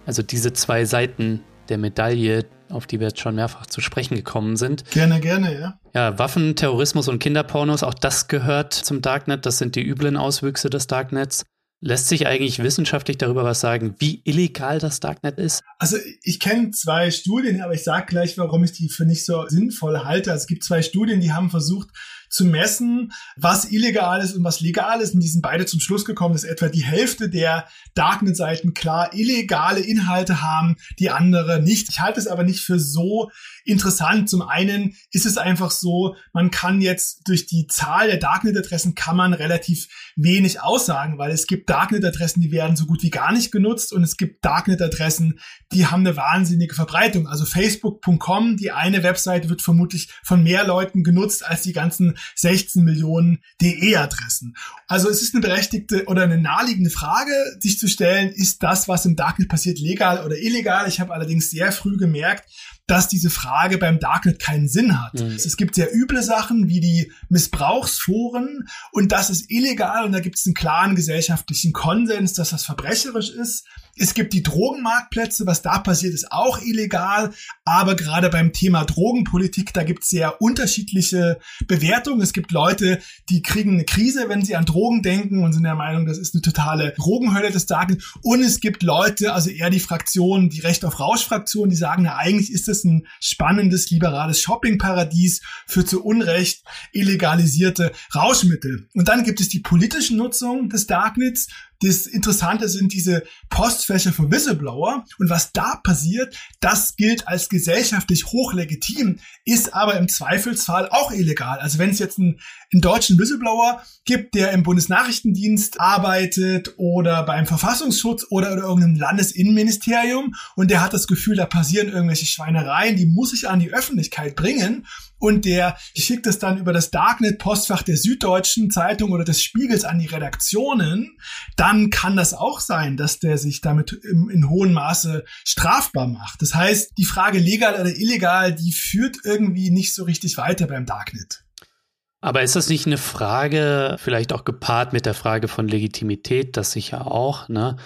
Also diese zwei Seiten der Medaille, auf die wir jetzt schon mehrfach zu sprechen gekommen sind. Gerne, gerne, ja. Ja, Waffen, Terrorismus und Kinderpornos, auch das gehört zum Darknet. Das sind die üblen Auswüchse des Darknets. Lässt sich eigentlich wissenschaftlich darüber was sagen, wie illegal das Darknet ist? Also ich kenne zwei Studien, aber ich sage gleich, warum ich die für nicht so sinnvoll halte. Also es gibt zwei Studien, die haben versucht zu messen, was illegal ist und was legal ist. Und die sind beide zum Schluss gekommen, dass etwa die Hälfte der Darknet-Seiten klar illegale Inhalte haben, die andere nicht. Ich halte es aber nicht für so interessant. Zum einen ist es einfach so, man kann jetzt durch die Zahl der Darknet-Adressen kann man relativ wenig aussagen, weil es gibt Darknet-Adressen, die werden so gut wie gar nicht genutzt und es gibt Darknet-Adressen, die haben eine wahnsinnige Verbreitung. Also Facebook.com, die eine Website wird vermutlich von mehr Leuten genutzt als die ganzen 16 Millionen DE-Adressen. Also es ist eine berechtigte oder eine naheliegende Frage, sich zu stellen, ist das, was im Darknet passiert, legal oder illegal? Ich habe allerdings sehr früh gemerkt, dass diese Frage beim Darknet keinen Sinn hat. Mhm. Es gibt sehr üble Sachen wie die Missbrauchsforen und das ist illegal und da gibt es einen klaren gesellschaftlichen Konsens, dass das verbrecherisch ist. Es gibt die Drogenmarktplätze, was da passiert, ist auch illegal. Aber gerade beim Thema Drogenpolitik, da gibt es sehr unterschiedliche Bewertungen. Es gibt Leute, die kriegen eine Krise, wenn sie an Drogen denken und sind der Meinung, das ist eine totale Drogenhölle des Tages. Und es gibt Leute, also eher die Fraktionen, die Recht auf Rausch-Fraktion, die sagen, na, eigentlich ist das ein spannendes, liberales Shoppingparadies für zu Unrecht illegalisierte Rauschmittel. Und dann gibt es die politische Nutzung des Darknets, das Interessante sind diese Postfächer für Whistleblower. Und was da passiert, das gilt als gesellschaftlich hochlegitim, ist aber im Zweifelsfall auch illegal. Also wenn es jetzt einen, einen deutschen Whistleblower gibt, der im Bundesnachrichtendienst arbeitet oder beim Verfassungsschutz oder, oder irgendeinem Landesinnenministerium und der hat das Gefühl, da passieren irgendwelche Schweinereien, die muss ich an die Öffentlichkeit bringen und der schickt es dann über das Darknet-Postfach der Süddeutschen Zeitung oder des Spiegels an die Redaktionen, dann kann das auch sein, dass der sich damit im, in hohem Maße strafbar macht. Das heißt, die Frage legal oder illegal, die führt irgendwie nicht so richtig weiter beim Darknet. Aber ist das nicht eine Frage, vielleicht auch gepaart mit der Frage von Legitimität, das sicher auch, ne?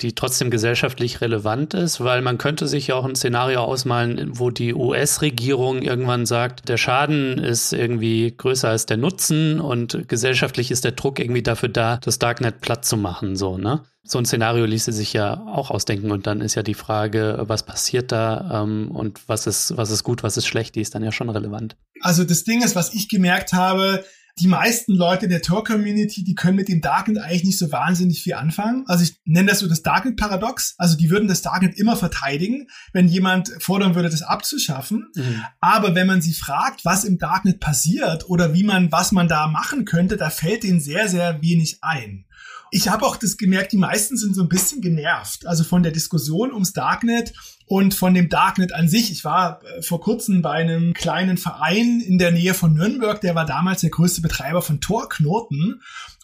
Die trotzdem gesellschaftlich relevant ist, weil man könnte sich ja auch ein Szenario ausmalen, wo die US-Regierung irgendwann sagt, der Schaden ist irgendwie größer als der Nutzen und gesellschaftlich ist der Druck irgendwie dafür da, das Darknet platt zu machen, so, ne? So ein Szenario ließe sich ja auch ausdenken und dann ist ja die Frage, was passiert da ähm, und was ist, was ist gut, was ist schlecht, die ist dann ja schon relevant. Also das Ding ist, was ich gemerkt habe, die meisten Leute der Tor-Community, die können mit dem Darknet eigentlich nicht so wahnsinnig viel anfangen. Also ich nenne das so das Darknet-Paradox. Also die würden das Darknet immer verteidigen, wenn jemand fordern würde, das abzuschaffen. Mhm. Aber wenn man sie fragt, was im Darknet passiert oder wie man, was man da machen könnte, da fällt denen sehr, sehr wenig ein. Ich habe auch das gemerkt, die meisten sind so ein bisschen genervt. Also von der Diskussion ums Darknet und von dem Darknet an sich. Ich war äh, vor kurzem bei einem kleinen Verein in der Nähe von Nürnberg, der war damals der größte Betreiber von Tor-Knoten.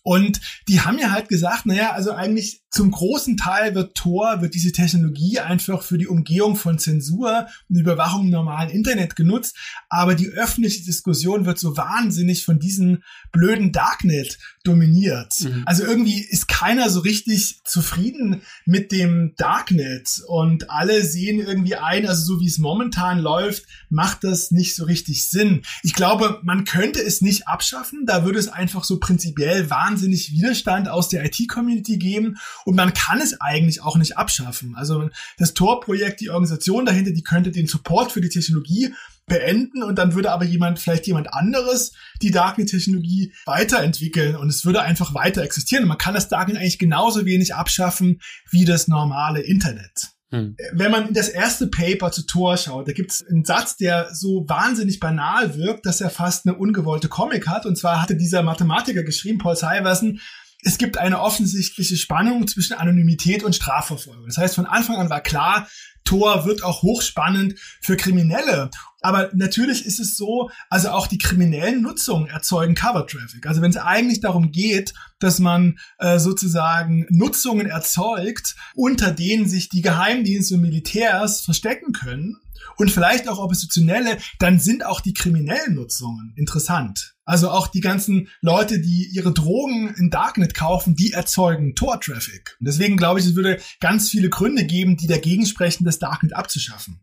Und die haben ja halt gesagt, naja, also eigentlich zum großen Teil wird Tor, wird diese Technologie einfach für die Umgehung von Zensur und Überwachung im normalen Internet genutzt. Aber die öffentliche Diskussion wird so wahnsinnig von diesem blöden Darknet dominiert. Mhm. Also irgendwie ist keiner so richtig zufrieden mit dem Darknet und alle sehen irgendwie ein, also so wie es momentan läuft, macht das nicht so richtig Sinn. Ich glaube, man könnte es nicht abschaffen. Da würde es einfach so prinzipiell wahnsinnig wahnsinnig Widerstand aus der IT-Community geben und man kann es eigentlich auch nicht abschaffen. Also das Tor-Projekt, die Organisation dahinter, die könnte den Support für die Technologie beenden und dann würde aber jemand, vielleicht jemand anderes, die Darknet-Technologie weiterentwickeln und es würde einfach weiter existieren. Und man kann das Darknet eigentlich genauso wenig abschaffen wie das normale Internet. Hm. Wenn man in das erste Paper zu Tor schaut, da gibt es einen Satz, der so wahnsinnig banal wirkt, dass er fast eine ungewollte Comic hat. Und zwar hatte dieser Mathematiker geschrieben, Paul Syverson, es gibt eine offensichtliche Spannung zwischen Anonymität und Strafverfolgung. Das heißt, von Anfang an war klar, Tor wird auch hochspannend für Kriminelle. Aber natürlich ist es so, also auch die kriminellen Nutzungen erzeugen Cover Traffic. Also wenn es eigentlich darum geht, dass man äh, sozusagen Nutzungen erzeugt, unter denen sich die Geheimdienste und Militärs verstecken können und vielleicht auch Oppositionelle, dann sind auch die kriminellen Nutzungen interessant. Also auch die ganzen Leute, die ihre Drogen in Darknet kaufen, die erzeugen Tor-Traffic. Und deswegen glaube ich, es würde ganz viele Gründe geben, die dagegen sprechen, das Darknet abzuschaffen.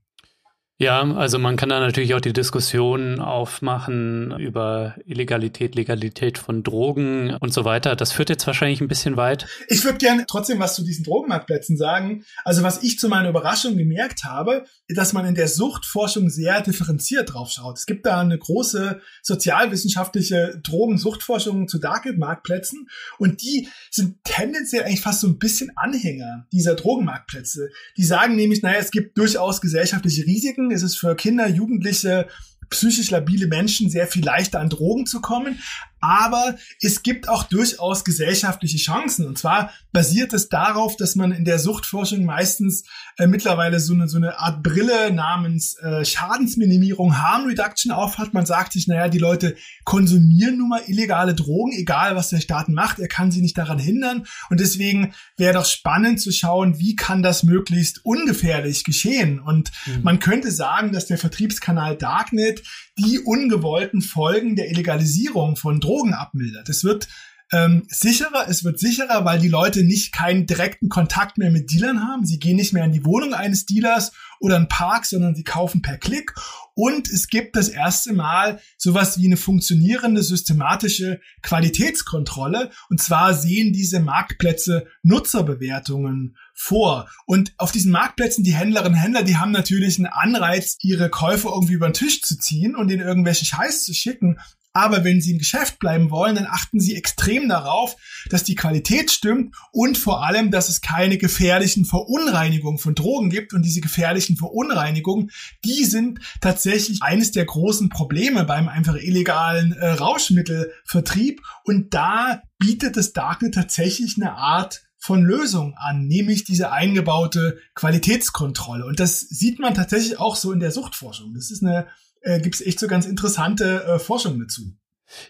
Ja, also man kann da natürlich auch die Diskussion aufmachen über Illegalität, Legalität von Drogen und so weiter. Das führt jetzt wahrscheinlich ein bisschen weit. Ich würde gerne trotzdem was zu diesen Drogenmarktplätzen sagen. Also was ich zu meiner Überraschung gemerkt habe, dass man in der Suchtforschung sehr differenziert drauf schaut. Es gibt da eine große sozialwissenschaftliche Drogensuchtforschung zu Darknet-Marktplätzen und die sind tendenziell eigentlich fast so ein bisschen Anhänger dieser Drogenmarktplätze. Die sagen nämlich, naja, es gibt durchaus gesellschaftliche Risiken, ist es für Kinder, Jugendliche, psychisch labile Menschen sehr viel leichter an Drogen zu kommen. Aber es gibt auch durchaus gesellschaftliche Chancen. Und zwar basiert es darauf, dass man in der Suchtforschung meistens äh, mittlerweile so eine, so eine Art Brille namens äh, Schadensminimierung, Harm Reduction aufhat. Man sagt sich, naja, die Leute konsumieren nun mal illegale Drogen, egal was der Staat macht, er kann sie nicht daran hindern. Und deswegen wäre doch spannend zu schauen, wie kann das möglichst ungefährlich geschehen. Und mhm. man könnte sagen, dass der Vertriebskanal Darknet die ungewollten Folgen der Illegalisierung von Drogen abmildert. Es wird ähm, sicherer, es wird sicherer, weil die Leute nicht keinen direkten Kontakt mehr mit Dealern haben. Sie gehen nicht mehr in die Wohnung eines Dealers oder einen Park, sondern sie kaufen per Klick. Und es gibt das erste Mal sowas wie eine funktionierende systematische Qualitätskontrolle. Und zwar sehen diese Marktplätze Nutzerbewertungen vor. Und auf diesen Marktplätzen, die Händlerinnen und Händler, die haben natürlich einen Anreiz, ihre Käufe irgendwie über den Tisch zu ziehen und ihnen irgendwelche Scheiß zu schicken. Aber wenn Sie im Geschäft bleiben wollen, dann achten Sie extrem darauf, dass die Qualität stimmt und vor allem, dass es keine gefährlichen Verunreinigungen von Drogen gibt. Und diese gefährlichen Verunreinigungen, die sind tatsächlich eines der großen Probleme beim einfach illegalen äh, Rauschmittelvertrieb. Und da bietet das Darknet tatsächlich eine Art von Lösung an, nämlich diese eingebaute Qualitätskontrolle. Und das sieht man tatsächlich auch so in der Suchtforschung. Das ist eine äh, gibt es echt so ganz interessante äh, Forschung dazu.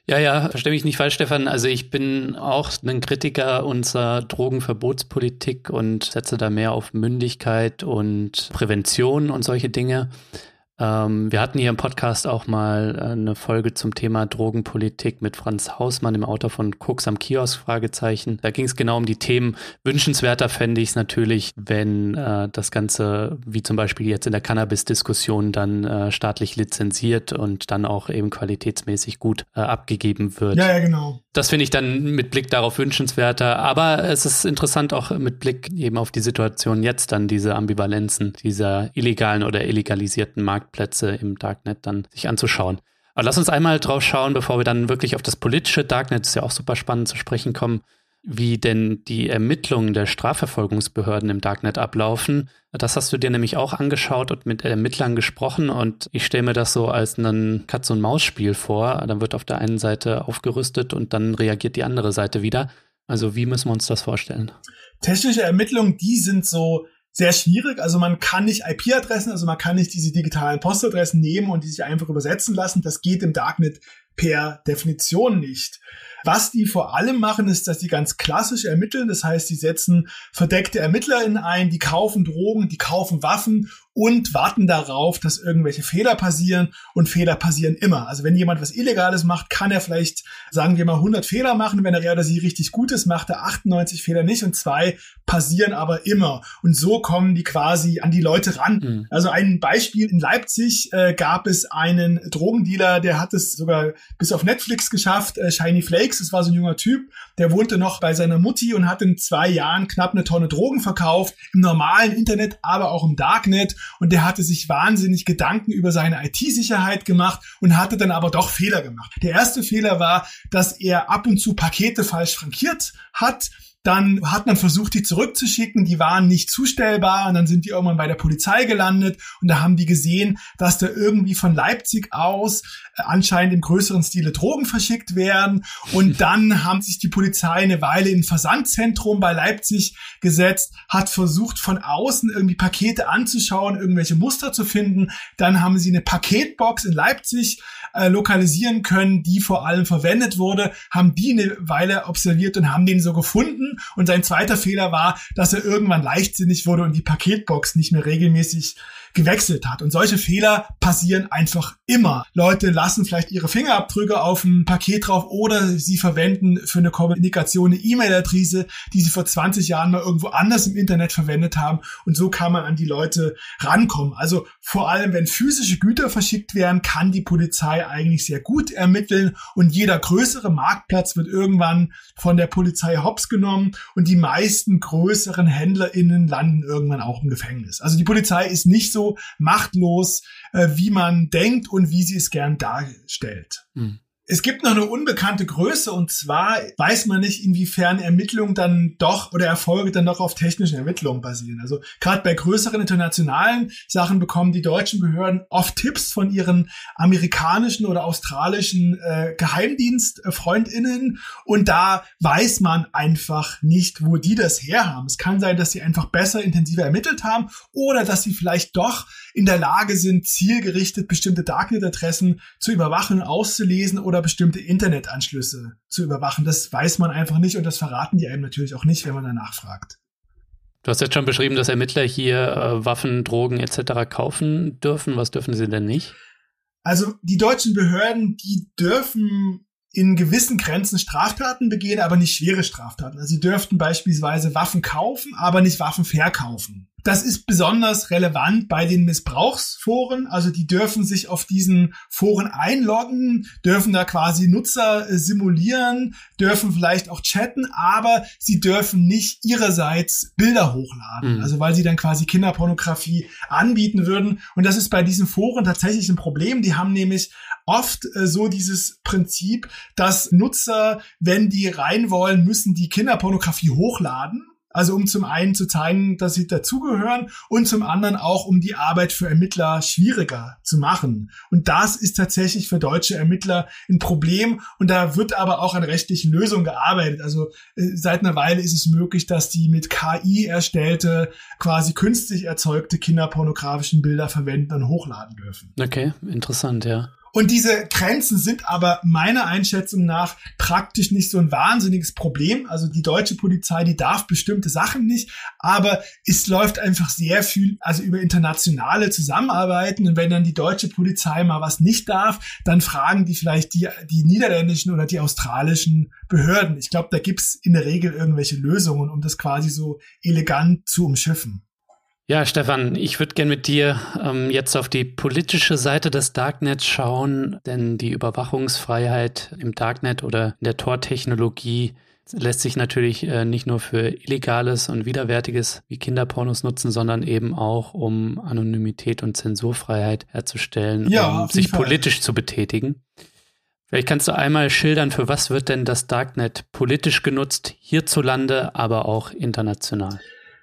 Ja, ja, verstehe mich nicht falsch, Stefan. Also ich bin auch ein Kritiker unserer Drogenverbotspolitik und setze da mehr auf Mündigkeit und Prävention und solche Dinge. Ähm, wir hatten hier im Podcast auch mal äh, eine Folge zum Thema Drogenpolitik mit Franz Hausmann, dem Autor von Koks am Kiosk, Fragezeichen. Da ging es genau um die Themen. Wünschenswerter fände ich es natürlich, wenn äh, das Ganze, wie zum Beispiel jetzt in der Cannabis-Diskussion, dann äh, staatlich lizenziert und dann auch eben qualitätsmäßig gut äh, abgegeben wird. Ja, ja, genau. Das finde ich dann mit Blick darauf wünschenswerter. Aber es ist interessant auch mit Blick eben auf die Situation jetzt dann, diese Ambivalenzen dieser illegalen oder illegalisierten Markt Marktplätze im Darknet dann sich anzuschauen. Aber lass uns einmal drauf schauen, bevor wir dann wirklich auf das politische Darknet, ist ja auch super spannend zu sprechen kommen, wie denn die Ermittlungen der Strafverfolgungsbehörden im Darknet ablaufen. Das hast du dir nämlich auch angeschaut und mit Ermittlern gesprochen und ich stelle mir das so als ein Katz- und Maus-Spiel vor. Dann wird auf der einen Seite aufgerüstet und dann reagiert die andere Seite wieder. Also wie müssen wir uns das vorstellen? Technische Ermittlungen, die sind so sehr schwierig. Also man kann nicht IP-Adressen, also man kann nicht diese digitalen Postadressen nehmen und die sich einfach übersetzen lassen. Das geht im Darknet per Definition nicht. Was die vor allem machen, ist, dass die ganz klassisch ermitteln. Das heißt, die setzen verdeckte ErmittlerInnen ein, die kaufen Drogen, die kaufen Waffen und warten darauf, dass irgendwelche Fehler passieren und Fehler passieren immer. Also wenn jemand was Illegales macht, kann er vielleicht, sagen wir mal, 100 Fehler machen. Wenn er oder sie richtig gut ist, macht er 98 Fehler nicht und zwei passieren aber immer. Und so kommen die quasi an die Leute ran. Mhm. Also ein Beispiel in Leipzig äh, gab es einen Drogendealer, der hat es sogar bis auf Netflix geschafft, äh, Shiny Flakes, das war so ein junger Typ, der wohnte noch bei seiner Mutti und hat in zwei Jahren knapp eine Tonne Drogen verkauft, im normalen Internet, aber auch im Darknet und der hatte sich wahnsinnig Gedanken über seine IT-Sicherheit gemacht und hatte dann aber doch Fehler gemacht. Der erste Fehler war, dass er ab und zu Pakete falsch frankiert hat dann hat man versucht, die zurückzuschicken. Die waren nicht zustellbar und dann sind die irgendwann bei der Polizei gelandet und da haben die gesehen, dass da irgendwie von Leipzig aus äh, anscheinend im größeren Stile Drogen verschickt werden. Und [laughs] dann haben sich die Polizei eine Weile in ein Versandzentrum bei Leipzig gesetzt, hat versucht, von außen irgendwie Pakete anzuschauen, irgendwelche Muster zu finden. Dann haben sie eine Paketbox in Leipzig äh, lokalisieren können, die vor allem verwendet wurde, haben die eine Weile observiert und haben den so gefunden. Und sein zweiter Fehler war, dass er irgendwann leichtsinnig wurde und die Paketbox nicht mehr regelmäßig gewechselt hat. Und solche Fehler passieren einfach immer. Leute lassen vielleicht ihre Fingerabdrücke auf ein Paket drauf oder sie verwenden für eine Kommunikation eine E-Mail-Adresse, die sie vor 20 Jahren mal irgendwo anders im Internet verwendet haben. Und so kann man an die Leute rankommen. Also vor allem, wenn physische Güter verschickt werden, kann die Polizei eigentlich sehr gut ermitteln und jeder größere Marktplatz wird irgendwann von der Polizei hops genommen und die meisten größeren HändlerInnen landen irgendwann auch im Gefängnis. Also die Polizei ist nicht so machtlos, äh, wie man denkt und wie sie es gern darstellt. Mhm. Es gibt noch eine unbekannte Größe und zwar weiß man nicht, inwiefern Ermittlungen dann doch oder Erfolge dann doch auf technischen Ermittlungen basieren. Also gerade bei größeren internationalen Sachen bekommen die deutschen Behörden oft Tipps von ihren amerikanischen oder australischen äh, Geheimdienstfreundinnen und da weiß man einfach nicht, wo die das herhaben. Es kann sein, dass sie einfach besser, intensiver ermittelt haben oder dass sie vielleicht doch in der Lage sind, zielgerichtet bestimmte Darknet-Adressen zu überwachen auszulesen oder bestimmte Internetanschlüsse zu überwachen. Das weiß man einfach nicht und das verraten die einem natürlich auch nicht, wenn man danach fragt. Du hast jetzt schon beschrieben, dass Ermittler hier äh, Waffen, Drogen etc. kaufen dürfen. Was dürfen sie denn nicht? Also die deutschen Behörden, die dürfen in gewissen Grenzen Straftaten begehen, aber nicht schwere Straftaten. Also sie dürften beispielsweise Waffen kaufen, aber nicht Waffen verkaufen. Das ist besonders relevant bei den Missbrauchsforen. Also die dürfen sich auf diesen Foren einloggen, dürfen da quasi Nutzer äh, simulieren, dürfen vielleicht auch chatten, aber sie dürfen nicht ihrerseits Bilder hochladen. Mhm. Also weil sie dann quasi Kinderpornografie anbieten würden. Und das ist bei diesen Foren tatsächlich ein Problem. Die haben nämlich oft äh, so dieses Prinzip, dass Nutzer, wenn die rein wollen, müssen die Kinderpornografie hochladen also um zum einen zu zeigen, dass sie dazugehören und zum anderen auch, um die Arbeit für Ermittler schwieriger zu machen. Und das ist tatsächlich für deutsche Ermittler ein Problem. Und da wird aber auch an rechtlichen Lösungen gearbeitet. Also äh, seit einer Weile ist es möglich, dass die mit KI erstellte, quasi künstlich erzeugte kinderpornografischen Bilder verwenden und hochladen dürfen. Okay, interessant, ja. Und diese Grenzen sind aber meiner Einschätzung nach praktisch nicht so ein wahnsinniges Problem. Also die deutsche Polizei, die darf bestimmte Sachen nicht, aber es läuft einfach sehr viel, also über internationale Zusammenarbeiten. Und wenn dann die deutsche Polizei mal was nicht darf, dann fragen die vielleicht die, die niederländischen oder die australischen Behörden. Ich glaube, da gibt's in der Regel irgendwelche Lösungen, um das quasi so elegant zu umschiffen. Ja, Stefan, ich würde gerne mit dir ähm, jetzt auf die politische Seite des Darknets schauen, denn die Überwachungsfreiheit im Darknet oder in der Tor-Technologie lässt sich natürlich äh, nicht nur für Illegales und Widerwärtiges wie Kinderpornos nutzen, sondern eben auch, um Anonymität und Zensurfreiheit herzustellen, ja, um sich Fall. politisch zu betätigen. Vielleicht kannst du einmal schildern, für was wird denn das Darknet politisch genutzt, hierzulande, aber auch international?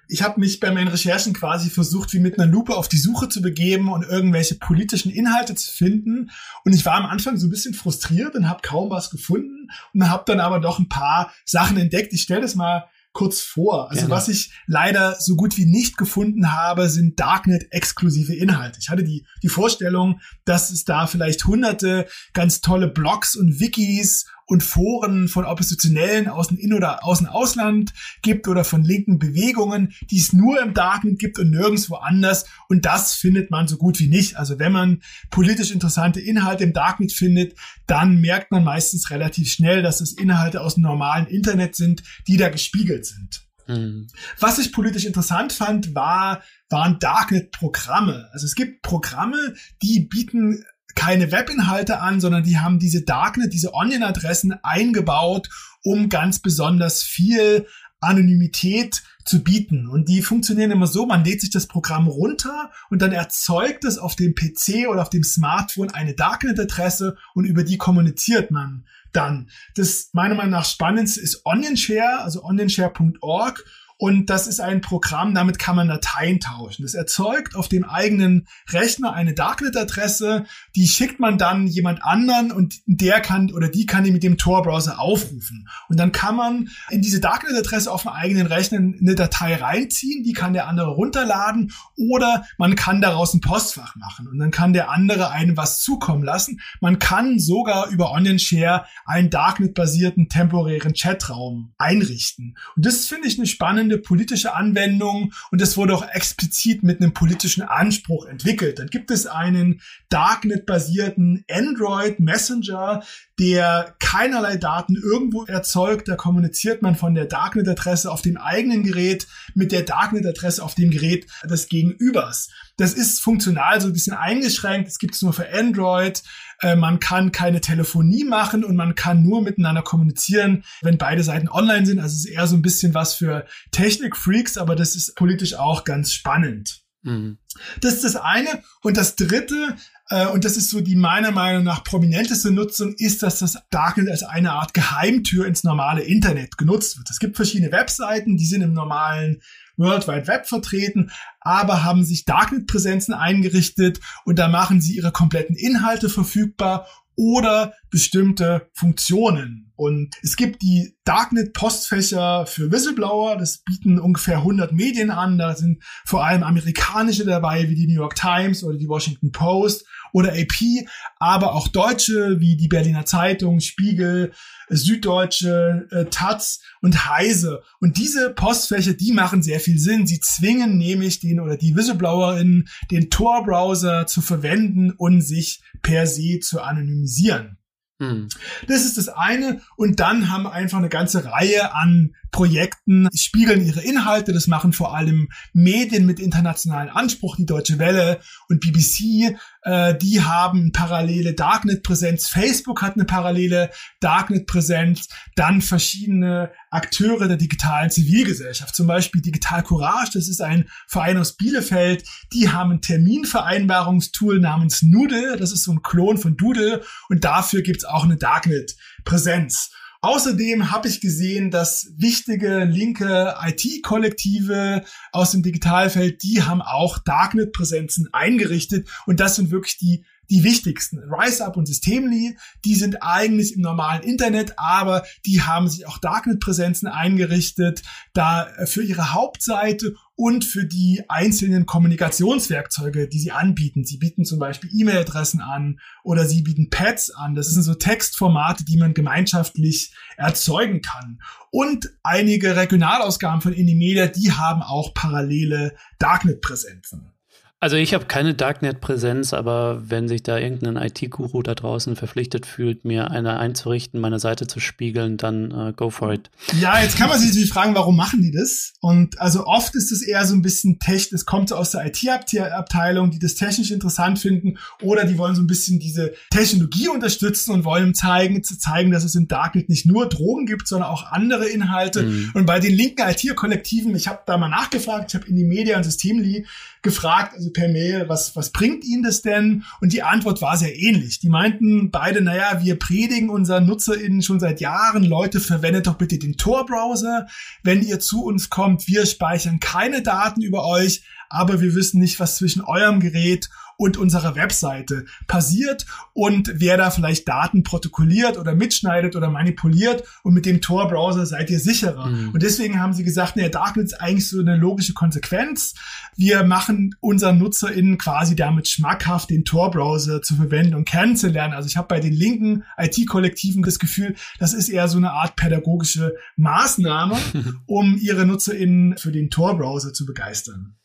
Ich habe mich bei meinen Recherchen quasi versucht, wie mit einer Lupe auf die Suche zu begeben und irgendwelche politischen Inhalte zu finden. Und ich war am Anfang so ein bisschen frustriert und habe kaum was gefunden und habe dann aber doch ein paar Sachen entdeckt. Ich stelle das mal kurz vor. Also Gerne. was ich leider so gut wie nicht gefunden habe, sind Darknet-exklusive Inhalte. Ich hatte die, die Vorstellung, dass es da vielleicht hunderte ganz tolle Blogs und Wikis und Foren von Oppositionellen aus dem In- oder aus dem Ausland gibt oder von linken Bewegungen, die es nur im Darknet gibt und nirgendwo anders. Und das findet man so gut wie nicht. Also wenn man politisch interessante Inhalte im Darknet findet, dann merkt man meistens relativ schnell, dass es Inhalte aus dem normalen Internet sind, die da gespiegelt sind. Mhm. Was ich politisch interessant fand, war, waren Darknet-Programme. Also es gibt Programme, die bieten keine Webinhalte an, sondern die haben diese Darknet, diese Onion-Adressen eingebaut, um ganz besonders viel Anonymität zu bieten. Und die funktionieren immer so, man lädt sich das Programm runter und dann erzeugt es auf dem PC oder auf dem Smartphone eine Darknet-Adresse und über die kommuniziert man dann. Das meiner Meinung nach spannendste ist OnionShare, also onionshare.org und das ist ein Programm, damit kann man Dateien tauschen. Das erzeugt auf dem eigenen Rechner eine Darknet-Adresse, die schickt man dann jemand anderen und der kann oder die kann die mit dem Tor-Browser aufrufen. Und dann kann man in diese Darknet-Adresse auf dem eigenen Rechner eine Datei reinziehen, die kann der andere runterladen oder man kann daraus ein Postfach machen und dann kann der andere einem was zukommen lassen. Man kann sogar über OnionShare einen Darknet-basierten temporären Chatraum einrichten. Und das finde ich eine spannende spannende politische Anwendung und es wurde auch explizit mit einem politischen Anspruch entwickelt. Dann gibt es einen Darknet-basierten Android Messenger, der keinerlei Daten irgendwo erzeugt. Da kommuniziert man von der Darknet-Adresse auf dem eigenen Gerät mit der Darknet-Adresse auf dem Gerät des Gegenübers. Das ist funktional so ein bisschen eingeschränkt. Es gibt es nur für Android. Äh, man kann keine Telefonie machen und man kann nur miteinander kommunizieren, wenn beide Seiten online sind. Also es ist eher so ein bisschen was für Technik-Freaks, aber das ist politisch auch ganz spannend. Mhm. Das ist das eine. Und das dritte, äh, und das ist so die meiner Meinung nach prominenteste Nutzung, ist, dass das Darknet als eine Art Geheimtür ins normale Internet genutzt wird. Es gibt verschiedene Webseiten, die sind im normalen World Wide Web vertreten, aber haben sich Darknet-Präsenzen eingerichtet und da machen sie ihre kompletten Inhalte verfügbar oder bestimmte Funktionen. Und es gibt die Darknet-Postfächer für Whistleblower. Das bieten ungefähr 100 Medien an. Da sind vor allem amerikanische dabei, wie die New York Times oder die Washington Post oder AP, aber auch deutsche wie die Berliner Zeitung, Spiegel, Süddeutsche, äh, Taz und Heise. Und diese Postfächer, die machen sehr viel Sinn. Sie zwingen nämlich den oder die WhistleblowerInnen, den Tor-Browser zu verwenden und sich per se zu anonymisieren. Hm. Das ist das eine. Und dann haben einfach eine ganze Reihe an Projekten, spiegeln ihre Inhalte. Das machen vor allem Medien mit internationalen Anspruch, die Deutsche Welle und BBC. Äh, die haben parallele Darknet-Präsenz. Facebook hat eine parallele Darknet-Präsenz. Dann verschiedene Akteure der digitalen Zivilgesellschaft. Zum Beispiel Digital Courage. Das ist ein Verein aus Bielefeld. Die haben ein Terminvereinbarungstool namens Noodle. Das ist so ein Klon von Doodle. Und dafür gibt's auch eine Darknet-Präsenz. Außerdem habe ich gesehen, dass wichtige linke IT-Kollektive aus dem Digitalfeld, die haben auch Darknet-Präsenzen eingerichtet und das sind wirklich die die wichtigsten. RiseUp und Systemly, die sind eigentlich im normalen Internet, aber die haben sich auch Darknet-Präsenzen eingerichtet, da äh, für ihre Hauptseite und für die einzelnen Kommunikationswerkzeuge, die sie anbieten. Sie bieten zum Beispiel E-Mail-Adressen an oder sie bieten Pads an. Das sind so Textformate, die man gemeinschaftlich erzeugen kann. Und einige Regionalausgaben von Indie die haben auch parallele Darknet-Präsenzen. Also ich habe keine Darknet-Präsenz, aber wenn sich da irgendein IT-Guru da draußen verpflichtet fühlt, mir eine einzurichten, meine Seite zu spiegeln, dann uh, go for it. Ja, jetzt kann man sich natürlich fragen, warum machen die das? Und also oft ist es eher so ein bisschen technisch, es kommt so aus der IT-Abteilung, die das technisch interessant finden, oder die wollen so ein bisschen diese Technologie unterstützen und wollen zeigen, zu zeigen, dass es in Darknet nicht nur Drogen gibt, sondern auch andere Inhalte. Mhm. Und bei den linken IT-Kollektiven, ich habe da mal nachgefragt, ich habe in die Media und Systemli gefragt, also per Mail, was, was bringt Ihnen das denn? Und die Antwort war sehr ähnlich. Die meinten beide, naja, wir predigen unseren NutzerInnen schon seit Jahren, Leute, verwendet doch bitte den Tor-Browser. Wenn ihr zu uns kommt, wir speichern keine Daten über euch, aber wir wissen nicht, was zwischen eurem Gerät und unserer Webseite passiert und wer da vielleicht Daten protokolliert oder mitschneidet oder manipuliert und mit dem Tor-Browser seid ihr sicherer. Mhm. Und deswegen haben sie gesagt, naja, Darknet ist eigentlich so eine logische Konsequenz. Wir machen unseren NutzerInnen quasi damit schmackhaft, den Tor-Browser zu verwenden und kennenzulernen. Also ich habe bei den linken IT-Kollektiven das Gefühl, das ist eher so eine Art pädagogische Maßnahme, [laughs] um ihre NutzerInnen für den Tor-Browser zu begeistern.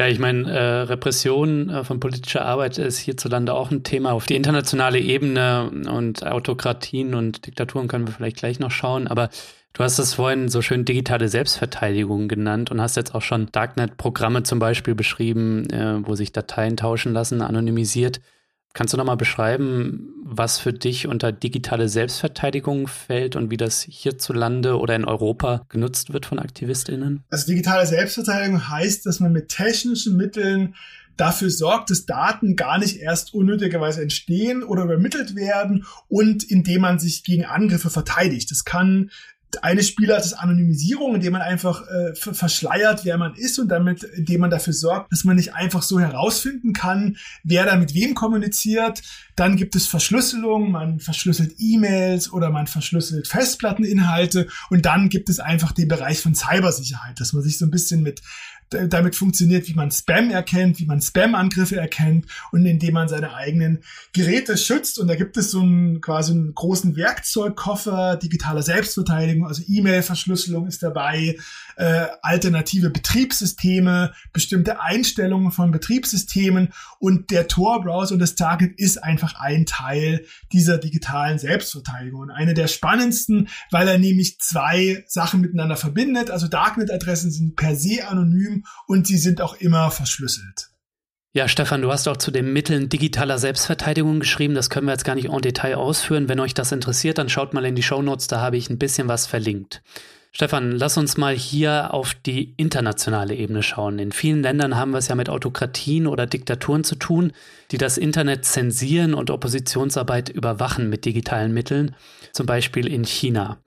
Ja, ich meine, äh, Repression äh, von politischer Arbeit ist hierzulande auch ein Thema auf die internationale Ebene und Autokratien und Diktaturen können wir vielleicht gleich noch schauen, aber Du hast es vorhin so schön digitale Selbstverteidigung genannt und hast jetzt auch schon Darknet-Programme zum Beispiel beschrieben, äh, wo sich Dateien tauschen lassen, anonymisiert. Kannst du nochmal beschreiben, was für dich unter digitale Selbstverteidigung fällt und wie das hierzulande oder in Europa genutzt wird von AktivistInnen? Also digitale Selbstverteidigung heißt, dass man mit technischen Mitteln dafür sorgt, dass Daten gar nicht erst unnötigerweise entstehen oder übermittelt werden und indem man sich gegen Angriffe verteidigt. Das kann eine Spielart ist Anonymisierung, indem man einfach äh, verschleiert, wer man ist und damit, indem man dafür sorgt, dass man nicht einfach so herausfinden kann, wer da mit wem kommuniziert. Dann gibt es Verschlüsselung, man verschlüsselt E-Mails oder man verschlüsselt Festplatteninhalte und dann gibt es einfach den Bereich von Cybersicherheit, dass man sich so ein bisschen mit damit funktioniert, wie man Spam erkennt, wie man Spam-Angriffe erkennt und indem man seine eigenen Geräte schützt. Und da gibt es so einen quasi einen großen Werkzeugkoffer digitaler Selbstverteidigung, also E-Mail-Verschlüsselung ist dabei, äh, alternative Betriebssysteme, bestimmte Einstellungen von Betriebssystemen und der Tor-Browser und das Target ist einfach ein Teil dieser digitalen Selbstverteidigung. Und eine der spannendsten, weil er nämlich zwei Sachen miteinander verbindet. Also Darknet-Adressen sind per se anonym und sie sind auch immer verschlüsselt. Ja, Stefan, du hast auch zu den Mitteln digitaler Selbstverteidigung geschrieben. Das können wir jetzt gar nicht en Detail ausführen. Wenn euch das interessiert, dann schaut mal in die Show Notes, da habe ich ein bisschen was verlinkt. Stefan, lass uns mal hier auf die internationale Ebene schauen. In vielen Ländern haben wir es ja mit Autokratien oder Diktaturen zu tun, die das Internet zensieren und Oppositionsarbeit überwachen mit digitalen Mitteln, zum Beispiel in China.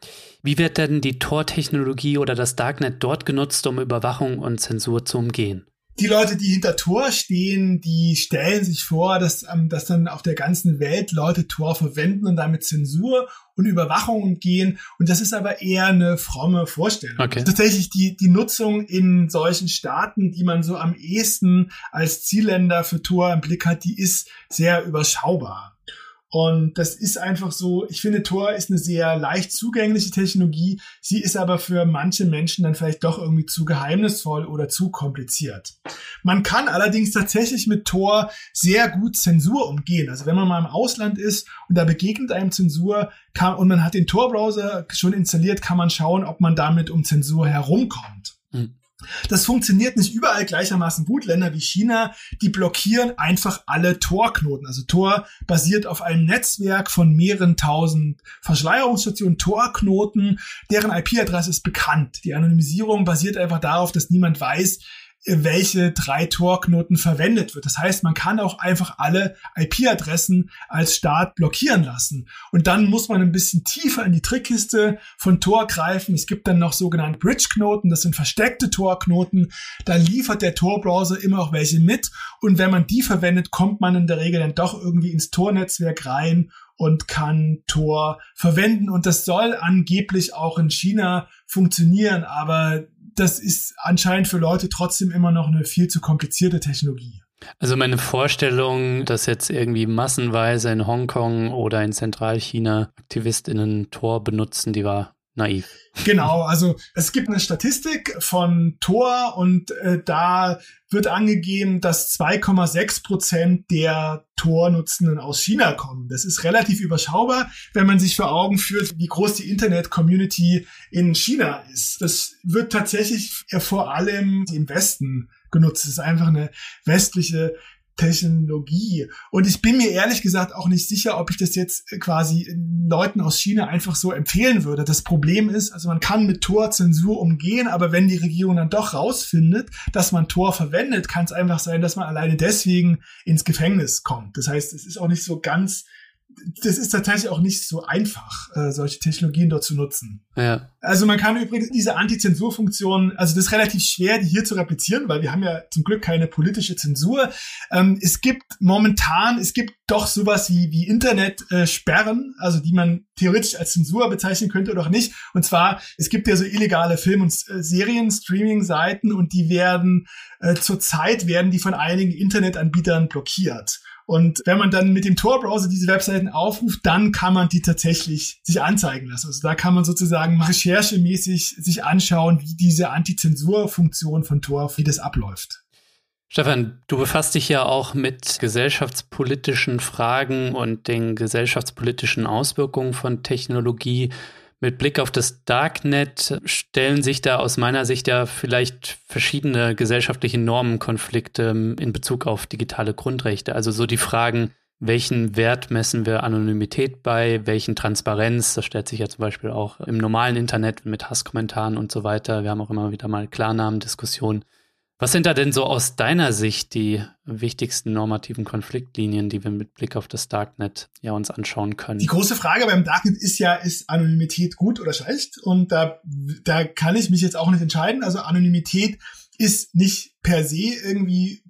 Wie wird denn die Tor-Technologie oder das Darknet dort genutzt, um Überwachung und Zensur zu umgehen? Die Leute, die hinter Tor stehen, die stellen sich vor, dass, ähm, dass dann auf der ganzen Welt Leute Tor verwenden und damit Zensur und Überwachung umgehen. Und das ist aber eher eine fromme Vorstellung. Okay. Tatsächlich die, die Nutzung in solchen Staaten, die man so am ehesten als Zielländer für Tor im Blick hat, die ist sehr überschaubar. Und das ist einfach so, ich finde, Tor ist eine sehr leicht zugängliche Technologie. Sie ist aber für manche Menschen dann vielleicht doch irgendwie zu geheimnisvoll oder zu kompliziert. Man kann allerdings tatsächlich mit Tor sehr gut Zensur umgehen. Also wenn man mal im Ausland ist und da begegnet einem Zensur kann, und man hat den Tor-Browser schon installiert, kann man schauen, ob man damit um Zensur herumkommt. Das funktioniert nicht überall gleichermaßen gut. Länder wie China, die blockieren einfach alle Tor-Knoten. Also Tor basiert auf einem Netzwerk von mehreren tausend Verschleierungsstationen, Tor-Knoten, deren IP-Adresse ist bekannt. Die Anonymisierung basiert einfach darauf, dass niemand weiß, welche drei Torknoten verwendet wird. Das heißt, man kann auch einfach alle IP-Adressen als Staat blockieren lassen. Und dann muss man ein bisschen tiefer in die Trickkiste von Tor greifen. Es gibt dann noch sogenannte Bridge-Knoten, das sind versteckte Torknoten. Da liefert der Tor-Browser immer auch welche mit. Und wenn man die verwendet, kommt man in der Regel dann doch irgendwie ins Tor-Netzwerk rein und kann Tor verwenden. Und das soll angeblich auch in China funktionieren, aber das ist anscheinend für Leute trotzdem immer noch eine viel zu komplizierte Technologie. Also meine Vorstellung, dass jetzt irgendwie massenweise in Hongkong oder in Zentralchina AktivistInnen Tor benutzen, die war naiv. Genau, also es gibt eine Statistik von Tor und äh, da wird angegeben, dass 2,6 Prozent der Tor-Nutzenden aus China kommen. Das ist relativ überschaubar, wenn man sich vor Augen führt, wie groß die Internet-Community in China ist. Das wird tatsächlich vor allem im Westen genutzt. Es ist einfach eine westliche Technologie. Und ich bin mir ehrlich gesagt auch nicht sicher, ob ich das jetzt quasi Leuten aus China einfach so empfehlen würde. Das Problem ist, also man kann mit Tor Zensur umgehen, aber wenn die Regierung dann doch rausfindet, dass man Tor verwendet, kann es einfach sein, dass man alleine deswegen ins Gefängnis kommt. Das heißt, es ist auch nicht so ganz das ist tatsächlich auch nicht so einfach, äh, solche Technologien dort zu nutzen. Ja. Also man kann übrigens diese Anti-Zensur-Funktion, also das ist relativ schwer, die hier zu replizieren, weil wir haben ja zum Glück keine politische Zensur. Ähm, es gibt momentan, es gibt doch sowas wie, wie Internet-Sperren, also die man theoretisch als Zensur bezeichnen könnte oder auch nicht. Und zwar, es gibt ja so illegale Film- und äh, Serien-Streaming-Seiten und die werden, äh, zurzeit werden die von einigen Internetanbietern blockiert. Und wenn man dann mit dem Tor-Browser diese Webseiten aufruft, dann kann man die tatsächlich sich anzeigen lassen. Also da kann man sozusagen recherchemäßig sich anschauen, wie diese Anti-Zensur-Funktion von Tor, wie das abläuft. Stefan, du befasst dich ja auch mit gesellschaftspolitischen Fragen und den gesellschaftspolitischen Auswirkungen von Technologie. Mit Blick auf das Darknet stellen sich da aus meiner Sicht ja vielleicht verschiedene gesellschaftliche Normenkonflikte in Bezug auf digitale Grundrechte. Also so die Fragen, welchen Wert messen wir Anonymität bei, welchen Transparenz, das stellt sich ja zum Beispiel auch im normalen Internet mit Hasskommentaren und so weiter. Wir haben auch immer wieder mal Klarnamendiskussionen. Was sind da denn so aus deiner Sicht die wichtigsten normativen Konfliktlinien, die wir mit Blick auf das Darknet ja uns anschauen können? Die große Frage beim Darknet ist ja, ist Anonymität gut oder schlecht? Und da, da kann ich mich jetzt auch nicht entscheiden. Also Anonymität ist nicht per se irgendwie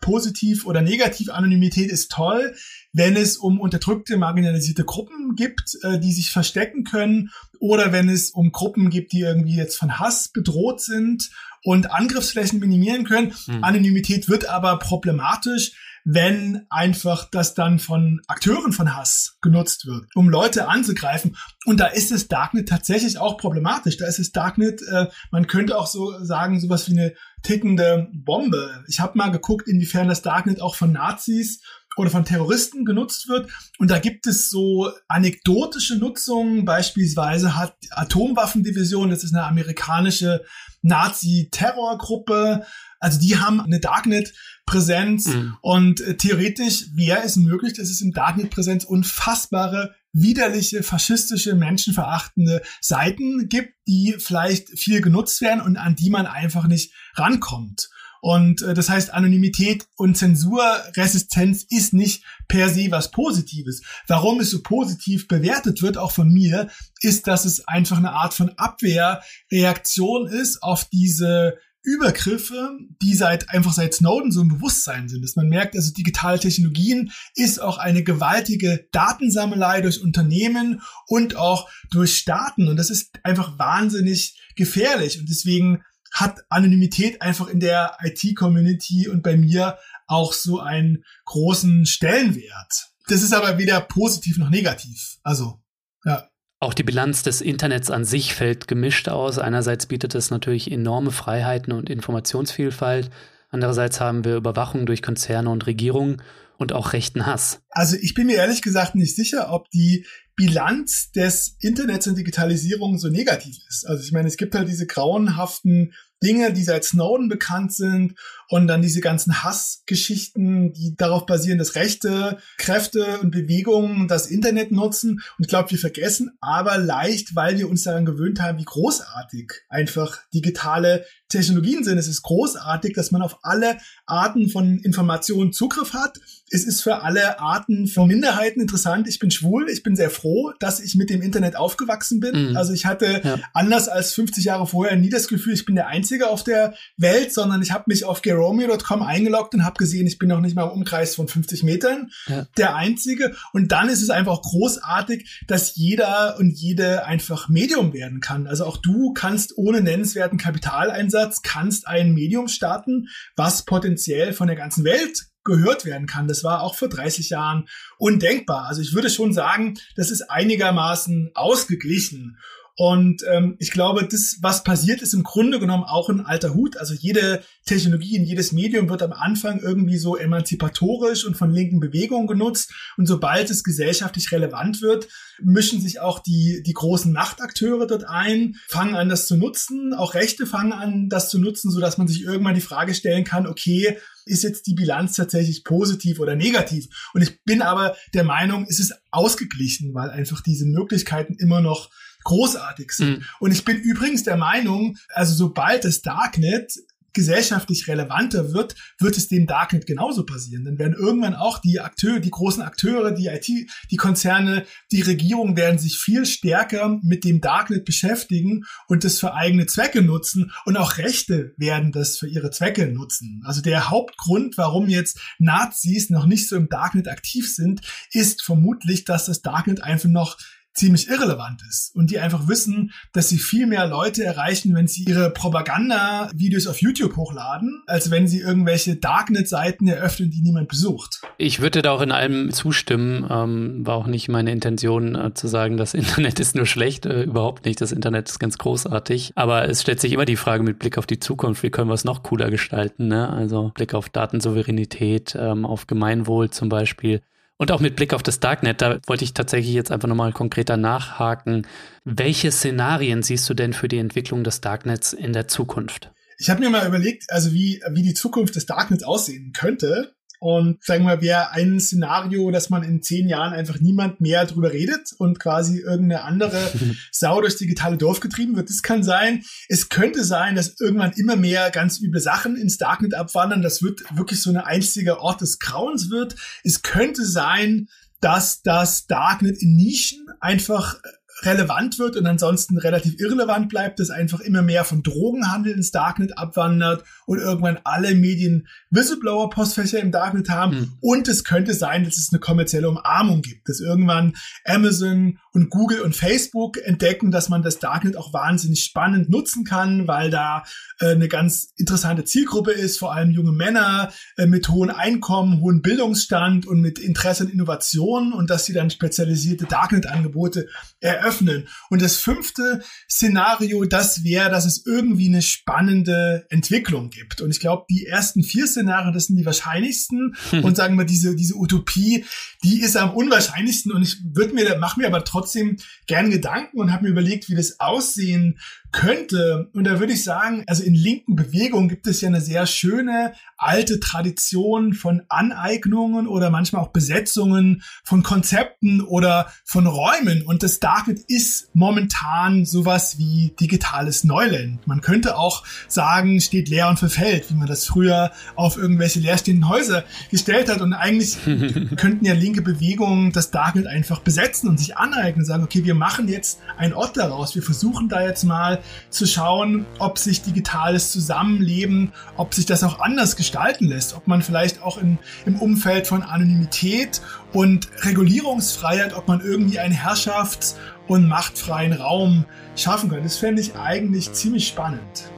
positiv oder negativ. Anonymität ist toll, wenn es um unterdrückte, marginalisierte Gruppen gibt, äh, die sich verstecken können oder wenn es um Gruppen gibt, die irgendwie jetzt von Hass bedroht sind und Angriffsflächen minimieren können. Mhm. Anonymität wird aber problematisch, wenn einfach das dann von Akteuren von Hass genutzt wird, um Leute anzugreifen. Und da ist das Darknet tatsächlich auch problematisch. Da ist das Darknet, äh, man könnte auch so sagen, sowas wie eine tickende Bombe. Ich habe mal geguckt, inwiefern das Darknet auch von Nazis oder von Terroristen genutzt wird. Und da gibt es so anekdotische Nutzungen. Beispielsweise hat Atomwaffendivision, das ist eine amerikanische Nazi-Terrorgruppe, also die haben eine Darknet-Präsenz mhm. und äh, theoretisch wäre es möglich, dass es im Darknet-Präsenz unfassbare widerliche, faschistische, menschenverachtende Seiten gibt, die vielleicht viel genutzt werden und an die man einfach nicht rankommt. Und äh, das heißt, Anonymität und Zensurresistenz ist nicht per se was Positives. Warum es so positiv bewertet wird, auch von mir, ist, dass es einfach eine Art von Abwehrreaktion ist auf diese Übergriffe, die seit einfach seit Snowden so im Bewusstsein sind, dass man merkt, also digitale Technologien ist auch eine gewaltige Datensammelei durch Unternehmen und auch durch Staaten. Und das ist einfach wahnsinnig gefährlich. Und deswegen hat Anonymität einfach in der IT-Community und bei mir auch so einen großen Stellenwert. Das ist aber weder positiv noch negativ. Also, ja. Auch die Bilanz des Internets an sich fällt gemischt aus. Einerseits bietet es natürlich enorme Freiheiten und Informationsvielfalt. Andererseits haben wir Überwachung durch Konzerne und Regierungen und auch rechten Hass. Also ich bin mir ehrlich gesagt nicht sicher, ob die Bilanz des Internets und Digitalisierung so negativ ist. Also ich meine, es gibt halt diese grauenhaften Dinge, die seit Snowden bekannt sind und dann diese ganzen Hassgeschichten, die darauf basieren, dass rechte Kräfte und Bewegungen das Internet nutzen. Und ich glaube, wir vergessen aber leicht, weil wir uns daran gewöhnt haben, wie großartig einfach digitale Technologien sind. Es ist großartig, dass man auf alle Arten von Informationen Zugriff hat. Es ist für alle Arten von Minderheiten interessant. Ich bin schwul. Ich bin sehr froh, dass ich mit dem Internet aufgewachsen bin. Mhm. Also ich hatte ja. anders als 50 Jahre vorher nie das Gefühl, ich bin der Einzige auf der Welt, sondern ich habe mich auf Romeo.com eingeloggt und habe gesehen, ich bin noch nicht mal im Umkreis von 50 Metern ja. der Einzige. Und dann ist es einfach großartig, dass jeder und jede einfach Medium werden kann. Also auch du kannst ohne nennenswerten Kapitaleinsatz, kannst ein Medium starten, was potenziell von der ganzen Welt gehört werden kann. Das war auch vor 30 Jahren undenkbar. Also ich würde schon sagen, das ist einigermaßen ausgeglichen. Und ähm, ich glaube, das, was passiert, ist im Grunde genommen auch ein alter Hut. Also jede Technologie in jedes Medium wird am Anfang irgendwie so emanzipatorisch und von linken Bewegungen genutzt. Und sobald es gesellschaftlich relevant wird, mischen sich auch die, die großen Machtakteure dort ein, fangen an, das zu nutzen. Auch Rechte fangen an, das zu nutzen, so dass man sich irgendwann die Frage stellen kann, okay, ist jetzt die Bilanz tatsächlich positiv oder negativ? Und ich bin aber der Meinung, es ist ausgeglichen, weil einfach diese Möglichkeiten immer noch großartig sind. Mhm. Und ich bin übrigens der Meinung, also sobald das Darknet gesellschaftlich relevanter wird, wird es dem Darknet genauso passieren. Dann werden irgendwann auch die Akteure, die großen Akteure, die IT, die Konzerne, die Regierung werden sich viel stärker mit dem Darknet beschäftigen und das für eigene Zwecke nutzen und auch Rechte werden das für ihre Zwecke nutzen. Also der Hauptgrund, warum jetzt Nazis noch nicht so im Darknet aktiv sind, ist vermutlich, dass das Darknet einfach noch ziemlich irrelevant ist und die einfach wissen, dass sie viel mehr Leute erreichen, wenn sie ihre Propaganda-Videos auf YouTube hochladen, als wenn sie irgendwelche Darknet-Seiten eröffnen, die niemand besucht. Ich würde da auch in allem zustimmen. Ähm, war auch nicht meine Intention äh, zu sagen, das [laughs] Internet ist nur schlecht. Äh, überhaupt nicht. Das Internet ist ganz großartig. Aber es stellt sich immer die Frage mit Blick auf die Zukunft, wie können wir es noch cooler gestalten? Ne? Also Blick auf Datensouveränität, ähm, auf Gemeinwohl zum Beispiel. Und auch mit Blick auf das Darknet, da wollte ich tatsächlich jetzt einfach nochmal konkreter nachhaken. Welche Szenarien siehst du denn für die Entwicklung des Darknets in der Zukunft? Ich habe mir mal überlegt, also wie, wie die Zukunft des Darknets aussehen könnte. Und sagen wir, wäre ein Szenario, dass man in zehn Jahren einfach niemand mehr drüber redet und quasi irgendeine andere [laughs] Sau durchs digitale Dorf getrieben wird. Das kann sein. Es könnte sein, dass irgendwann immer mehr ganz üble Sachen ins Darknet abwandern. Das wird wirklich so ein einziger Ort des Grauens wird. Es könnte sein, dass das Darknet in Nischen einfach relevant wird und ansonsten relativ irrelevant bleibt, dass einfach immer mehr von Drogenhandel ins Darknet abwandert und irgendwann alle Medien Whistleblower-Postfächer im Darknet haben. Mhm. Und es könnte sein, dass es eine kommerzielle Umarmung gibt, dass irgendwann Amazon und Google und Facebook entdecken, dass man das Darknet auch wahnsinnig spannend nutzen kann, weil da äh, eine ganz interessante Zielgruppe ist, vor allem junge Männer äh, mit hohen Einkommen, hohen Bildungsstand und mit Interesse an Innovation und dass sie dann spezialisierte Darknet-Angebote eröffnen. Und das fünfte Szenario, das wäre, dass es irgendwie eine spannende Entwicklung gibt. Und ich glaube, die ersten vier Szenarien, das sind die wahrscheinlichsten. [laughs] und sagen wir, diese, diese Utopie, die ist am unwahrscheinlichsten. Und ich würde mir, mache mir aber trotzdem gern Gedanken und habe mir überlegt, wie das aussehen könnte. Und da würde ich sagen, also in linken Bewegungen gibt es ja eine sehr schöne alte Tradition von Aneignungen oder manchmal auch Besetzungen von Konzepten oder von Räumen. Und das Darknet ist momentan sowas wie digitales Neuland. Man könnte auch sagen, steht leer und verfällt, wie man das früher auf irgendwelche leerstehenden Häuser gestellt hat. Und eigentlich [laughs] könnten ja linke Bewegungen das Darknet einfach besetzen und sich aneignen, sagen, okay, wir machen jetzt einen Ort daraus. Wir versuchen da jetzt mal zu schauen, ob sich digitales Zusammenleben, ob sich das auch anders gestalten lässt, ob man vielleicht auch in, im Umfeld von Anonymität und Regulierungsfreiheit, ob man irgendwie einen Herrschafts- und machtfreien Raum schaffen kann. Das fände ich eigentlich ziemlich spannend.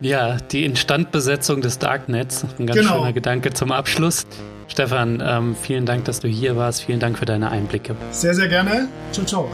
Ja, die Instandbesetzung des Darknets, ein ganz genau. schöner Gedanke zum Abschluss. Stefan, ähm, vielen Dank, dass du hier warst. Vielen Dank für deine Einblicke. Sehr, sehr gerne. Ciao, ciao.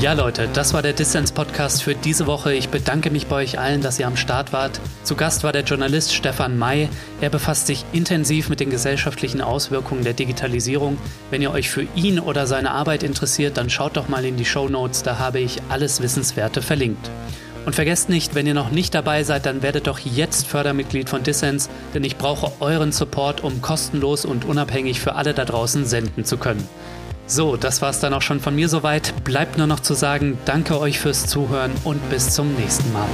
Ja, Leute, das war der Distance-Podcast für diese Woche. Ich bedanke mich bei euch allen, dass ihr am Start wart. Zu Gast war der Journalist Stefan May. Er befasst sich intensiv mit den gesellschaftlichen Auswirkungen der Digitalisierung. Wenn ihr euch für ihn oder seine Arbeit interessiert, dann schaut doch mal in die Show Notes, da habe ich alles Wissenswerte verlinkt. Und vergesst nicht, wenn ihr noch nicht dabei seid, dann werdet doch jetzt Fördermitglied von Dissens, denn ich brauche euren Support, um kostenlos und unabhängig für alle da draußen senden zu können. So, das war's dann auch schon von mir soweit. Bleibt nur noch zu sagen, danke euch fürs Zuhören und bis zum nächsten Mal.